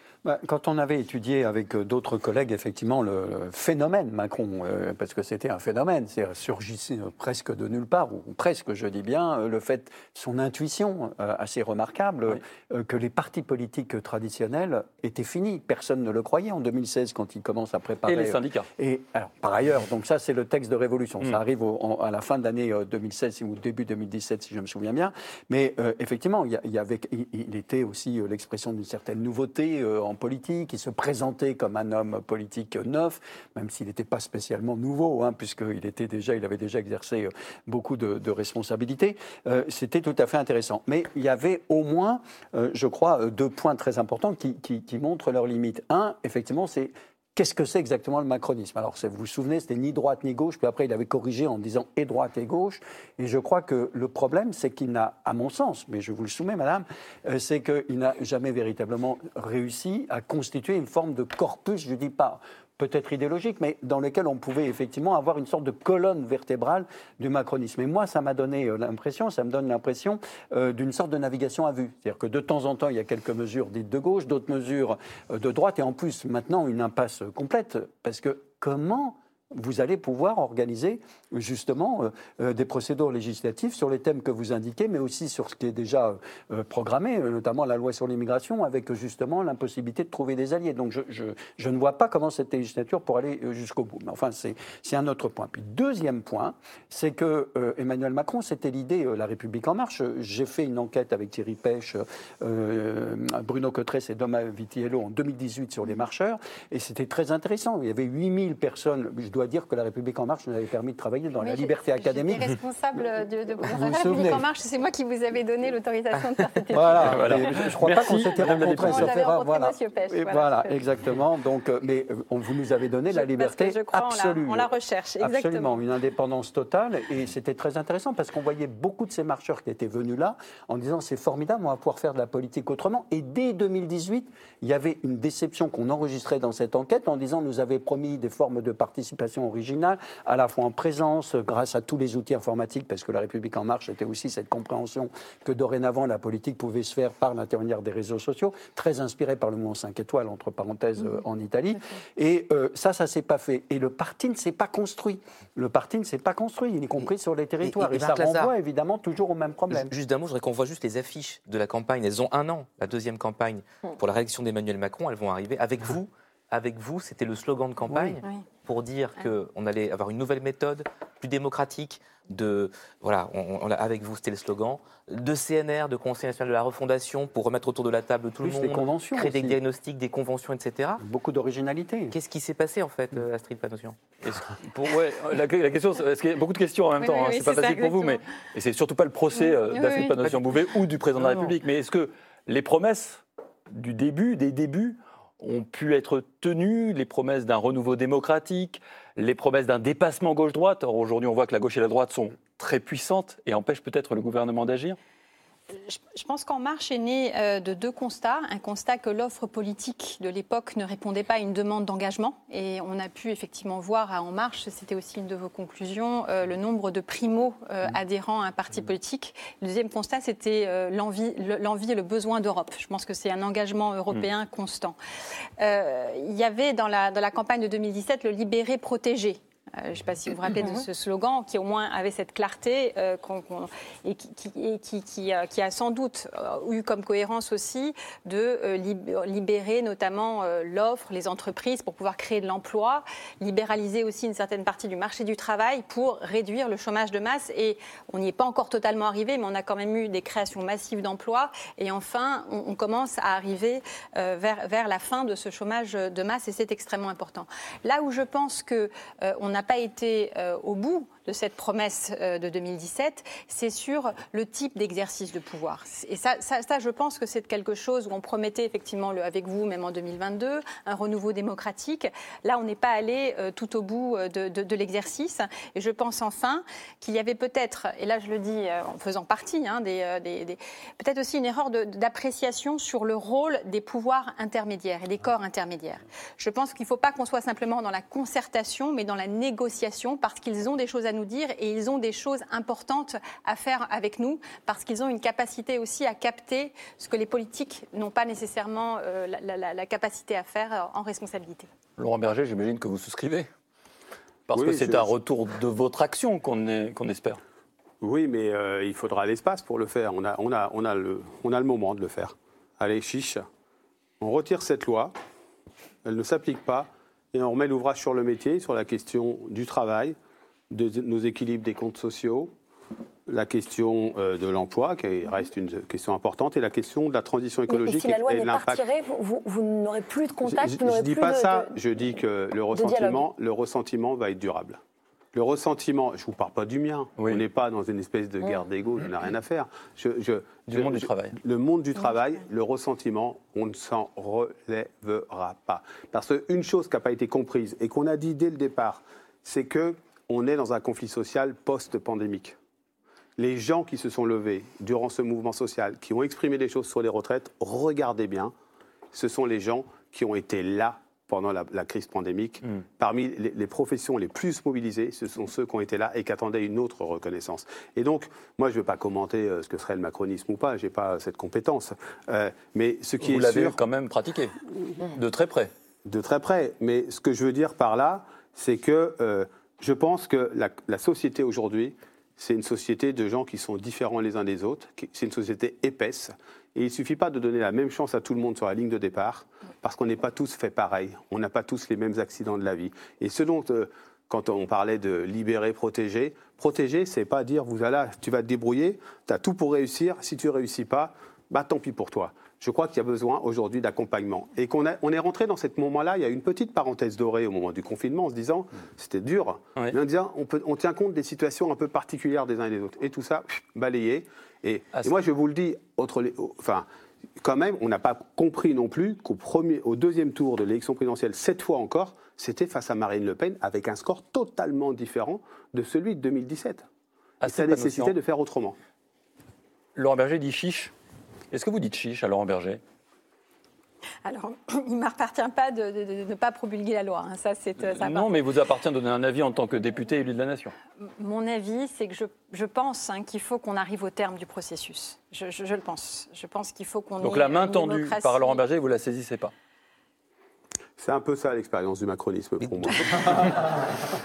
Quand on avait étudié avec euh, d'autres collègues, effectivement, le, phénomène Macron, euh, parce que c'était un phénomène, c'est surgissait euh, presque de nulle part, ou presque, je dis bien, le fait, son intuition assez remarquable, que les partis politiques traditionnels étaient finis. Personne ne le croyait en 2016 quand il commence à préparer. Et les syndicats. Et alors, par ailleurs, donc ça, c'est le texte de révolution. Mm. Ça arrive au- en- à la fin de l'année euh, 2016 ou début 2017, si je me souviens bien. Mais euh, effectivement, il, y a- il y avait, il, il était aussi l'expression d'une certaine nouveauté euh, en politique. Il se présentait comme un homme politique neuf, même s'il n'était pas spécialement nouveau, hein, puisqu'il était déjà, il avait déjà exercé euh, beaucoup de, responsabilités. Euh, C'était tout à fait intéressant. Mais il y avait au moins, euh, je crois, deux points très importants qui- qui montrent leurs limites. Un, effectivement, c'est Qu'est-ce que c'est exactement le macronisme? Alors, vous vous souvenez, c'était ni droite ni gauche, puis après, il avait corrigé en disant et droite et gauche. Et je crois que le problème, c'est qu'il n'a, à mon sens, mais je vous le soumets, madame, euh, c'est qu'il n'a jamais véritablement réussi à constituer une forme de corpus, je ne dis pas peut-être idéologique, mais dans lequel on pouvait effectivement avoir une sorte de colonne vertébrale du macronisme. Et moi, ça m'a donné euh, l'impression, ça me donne l'impression euh, d'une sorte de navigation à vue. C'est-à-dire que de temps en temps, il y a quelques mesures dites de gauche, d'autres mesures euh, de droite, et en plus, maintenant, une impasse complète. Parce que comment vous allez pouvoir organiser justement euh, euh, des procédures législatives sur les thèmes que vous indiquez, mais aussi sur ce qui est déjà euh, programmé, notamment la loi sur l'immigration, avec justement l'impossibilité de trouver des alliés. Donc je, ne vois pas comment cette législature pourrait aller jusqu'au bout. Mais enfin, c'est un autre point. Puis deuxième point, c'est que Emmanuel Macron, c'était l'idée La République en marche. J'ai fait une enquête avec Thierry Pêche, Bruno Cotresse et Thomas Vitiello en 2018 sur les marcheurs, et c'était très intéressant. Il y avait 8000 personnes. Je dois dire que La République en marche nous avait permis de travailler dans la liberté académique. Responsable de, de, Vous la vous République en marche. C'est moi qui vous avais donné l'autorisation de faire cette étude. Voilà, Voilà. Et je ne crois Merci, pas qu'on s'était rencontrés, On sauf erreur, voilà. Pêche, voilà, voilà, exactement. Donc, euh, mais euh, on vous nous avez donné la liberté parce que je crois la- absolue. en la recherche, exactement. Absolument, une indépendance totale. Et c'était très intéressant parce qu'on voyait beaucoup de ces marcheurs qui étaient venus là en disant c'est formidable, on va pouvoir faire de la politique autrement. Et dès 2018, il y avait une déception qu'on enregistrait dans cette enquête en disant nous avait promis des formes de participation originale, à la fois en présence, grâce à tous les outils informatiques, parce que la République en marche était aussi cette compréhension que dorénavant la politique pouvait se faire par l'intermédiaire des réseaux sociaux, très inspiré par le mouvement 5 étoiles, entre parenthèses, euh, en Italie. Et euh, ça, ça s'est pas fait. Et le parti ne s'est pas construit. Le parti ne s'est pas construit, y compris sur les territoires. et Et, ça Lazare. renvoie évidemment toujours au même problème. Juste d'un mot, je voudrais qu'on voit juste les affiches de la campagne. Elles ont un an, la deuxième campagne pour la réélection d'Emmanuel Macron. Elles vont arriver avec vous. Avec vous, c'était le slogan de campagne Oui. Pour dire qu'on allait avoir une nouvelle méthode, plus démocratique. De, voilà, on- on- avec vous, c'était le slogan. De CNR, de Conseil national de la refondation, pour remettre autour de la table tout Plus le des monde, conventions créer des diagnostics, des conventions, etc. Beaucoup d'originalité. Qu'est-ce qui s'est passé en fait, euh, Astrid Panosyan Pour, ouais, la, la question, parce qu'il y a beaucoup de questions en même Oui, temps, oui, hein, oui, c'est pas ça, facile pour vous, mais et c'est surtout pas le procès euh, d'Astrid oui. Panosyan-Bouvet ou du président de la non. République. Mais est-ce que les promesses du début, des débuts, ont pu être tenues, les promesses d'un renouveau démocratique, les promesses d'un dépassement gauche-droite Or aujourd'hui, on voit que la gauche et la droite sont très puissantes et empêchent peut-être le gouvernement d'agir. Je, pense qu'En Marche est né euh, de deux constats. Un constat que l'offre politique de l'époque ne répondait pas à une demande d'engagement. Et on a pu effectivement voir à En Marche, c'était aussi une de vos conclusions, euh, le nombre de primo-adhérents à un parti politique. Le deuxième constat, c'était euh, l'envie le- l'envie et le besoin d'Europe. Je pense que c'est un engagement européen constant. Euh, il y avait dans la, dans la campagne de 2017 le libérer, protéger. Euh, je ne sais pas si vous vous rappelez de ce slogan qui au moins avait cette clarté euh, et qui, qui- et qui- qui, euh, qui a sans doute eu comme cohérence aussi de lib- libérer notamment l'offre, les entreprises pour pouvoir créer de l'emploi, libéraliser aussi une certaine partie du marché du travail pour réduire le chômage de masse. Et on n'y est pas encore totalement arrivé, mais on a quand même eu des créations massives d'emplois. Et enfin, on, on commence à arriver vers, vers la fin de ce chômage de masse et c'est extrêmement important. Là où je pense que on n'a pas été euh, au bout de cette promesse euh, de 2017, c'est sur le type d'exercice de pouvoir. Et ça, je pense que c'est quelque chose où on promettait effectivement, avec vous, même en 2022, un renouveau démocratique. Là, on n'est pas allé euh, tout au bout de, l'exercice. Et je pense enfin qu'il y avait peut-être, et là je le dis en faisant partie, hein, peut-être aussi une erreur d'appréciation sur le rôle des pouvoirs intermédiaires et des corps intermédiaires. Je pense qu'il ne faut pas qu'on soit simplement dans la concertation, mais dans la négociation parce qu'ils ont des choses à nous dire et ils ont des choses importantes à faire avec nous parce qu'ils ont une capacité aussi à capter ce que les politiques n'ont pas nécessairement euh, la, capacité à faire euh, en responsabilité. Laurent Berger, j'imagine que vous souscrivez parce que c'est un retour de votre action qu'on espère. Oui, mais euh, il faudra l'espace pour le faire. On a, on, a, on, a le, on a le moment de le faire. Allez, chiche, on retire cette loi, elle ne s'applique pas, et on remet l'ouvrage sur le métier, sur la question du travail, de nos équilibres des comptes sociaux, la question euh, de l'emploi, qui reste une question importante, et la question de la transition écologique. et si la loi n'est pas retirée, vous, vous, n'aurez plus de contact Je ne dis pas ça, je dis que le ressentiment, le ressentiment va être durable. Le ressentiment, je ne vous parle pas du mien, on n'est pas dans une espèce de guerre d'ego, on n'a rien à faire. Je, du monde du travail. Le monde du travail, le ressentiment, on ne s'en relèvera pas. Parce qu'une chose qui n'a pas été comprise et qu'on a dit dès le départ, c'est qu'on est dans un conflit social post-pandémique. Les gens qui se sont levés durant ce mouvement social, qui ont exprimé des choses sur les retraites, regardez bien, ce sont les gens qui ont été là pendant la, crise pandémique. Mm. Parmi les, professions les plus mobilisées, ce sont ceux qui ont été là et qui attendaient une autre reconnaissance. Et donc, moi, je ne veux pas commenter euh, ce que serait le macronisme ou pas, je n'ai pas cette compétence. Euh, mais ce qui Vous est l'avez quand même pratiqué, de très près. De très près. Mais ce que je veux dire par là, c'est que euh, je pense que la, la société aujourd'hui, c'est une société de gens qui sont différents les uns des autres, c'est une société épaisse. Et il ne suffit pas de donner la même chance à tout le monde sur la ligne de départ, parce qu'on n'est pas tous fait pareil, on n'a pas tous les mêmes accidents de la vie. Et ce dont, euh, quand on parlait de libérer, protéger, protéger, c'est pas dire, vous allez, tu vas te débrouiller, tu as tout pour réussir, si tu ne réussis pas, bah tant pis pour toi je crois qu'il y a besoin aujourd'hui d'accompagnement. Et qu'on on est rentré dans ce moment-là, il y a une petite parenthèse dorée au moment du confinement en se disant, c'était dur, mais en disant, on, peut, on, tient compte des situations un peu particulières des uns et des autres. Et tout ça, balayé. Et, ah, moi, je vous le dis, enfin, quand même, on n'a pas compris non plus qu'au premier, au deuxième tour de l'élection présidentielle, cette fois encore, c'était face à Marine Le Pen avec un score totalement différent de celui de 2017. À et ça nécessitait de faire autrement. Laurent Berger dit chiche est-ce que vous dites chiche à Laurent Berger? Alors, il ne m'appartient pas de, ne pas promulguer la loi. Hein. Ça, c'est, euh, non, mais vous appartient de donner un avis en tant que député élu de la nation. Mon avis, c'est que je, pense hein, qu'il faut qu'on arrive au terme du processus. Je, le pense. Je pense qu'il faut qu'on. Donc la main tendue par Laurent Berger, vous la saisissez pas c'est un peu ça l'expérience du macronisme pour moi.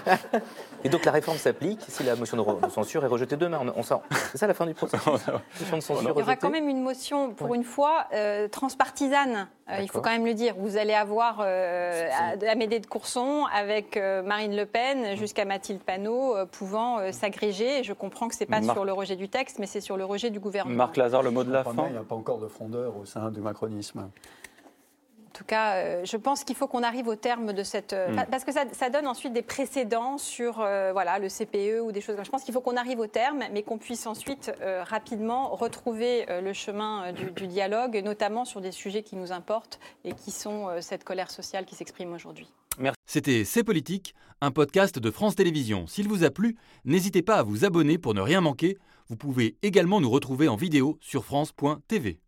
Et donc la réforme s'applique si la motion de censure est rejetée demain. On, c'est ça la fin du processus Il y aura quand même une motion, pour une fois, euh, transpartisane. Euh, il faut quand même le dire. Vous allez avoir euh, Amédée de Courson avec euh, Marine Le Pen jusqu'à Mathilde Panot pouvant s'agréger. Je comprends que ce n'est pas sur le rejet du texte, mais c'est sur le rejet du gouvernement. Marc Lazare, le mot de la fin. Il n'y a pas encore de frondeur au sein du macronisme. En tout cas, euh, je pense qu'il faut qu'on arrive au terme de cette... Euh, mm. Parce que ça, donne ensuite des précédents sur euh, voilà, le CPE ou des choses comme ça. Je pense qu'il faut qu'on arrive au terme, mais qu'on puisse ensuite rapidement retrouver le chemin du, dialogue, notamment sur des sujets qui nous importent et qui sont cette colère sociale qui s'exprime aujourd'hui. Merci. C'était C'est Politique, un podcast de France Télévisions. S'il vous a plu, n'hésitez pas à vous abonner pour ne rien manquer. Vous pouvez également nous retrouver en vidéo sur France.tv.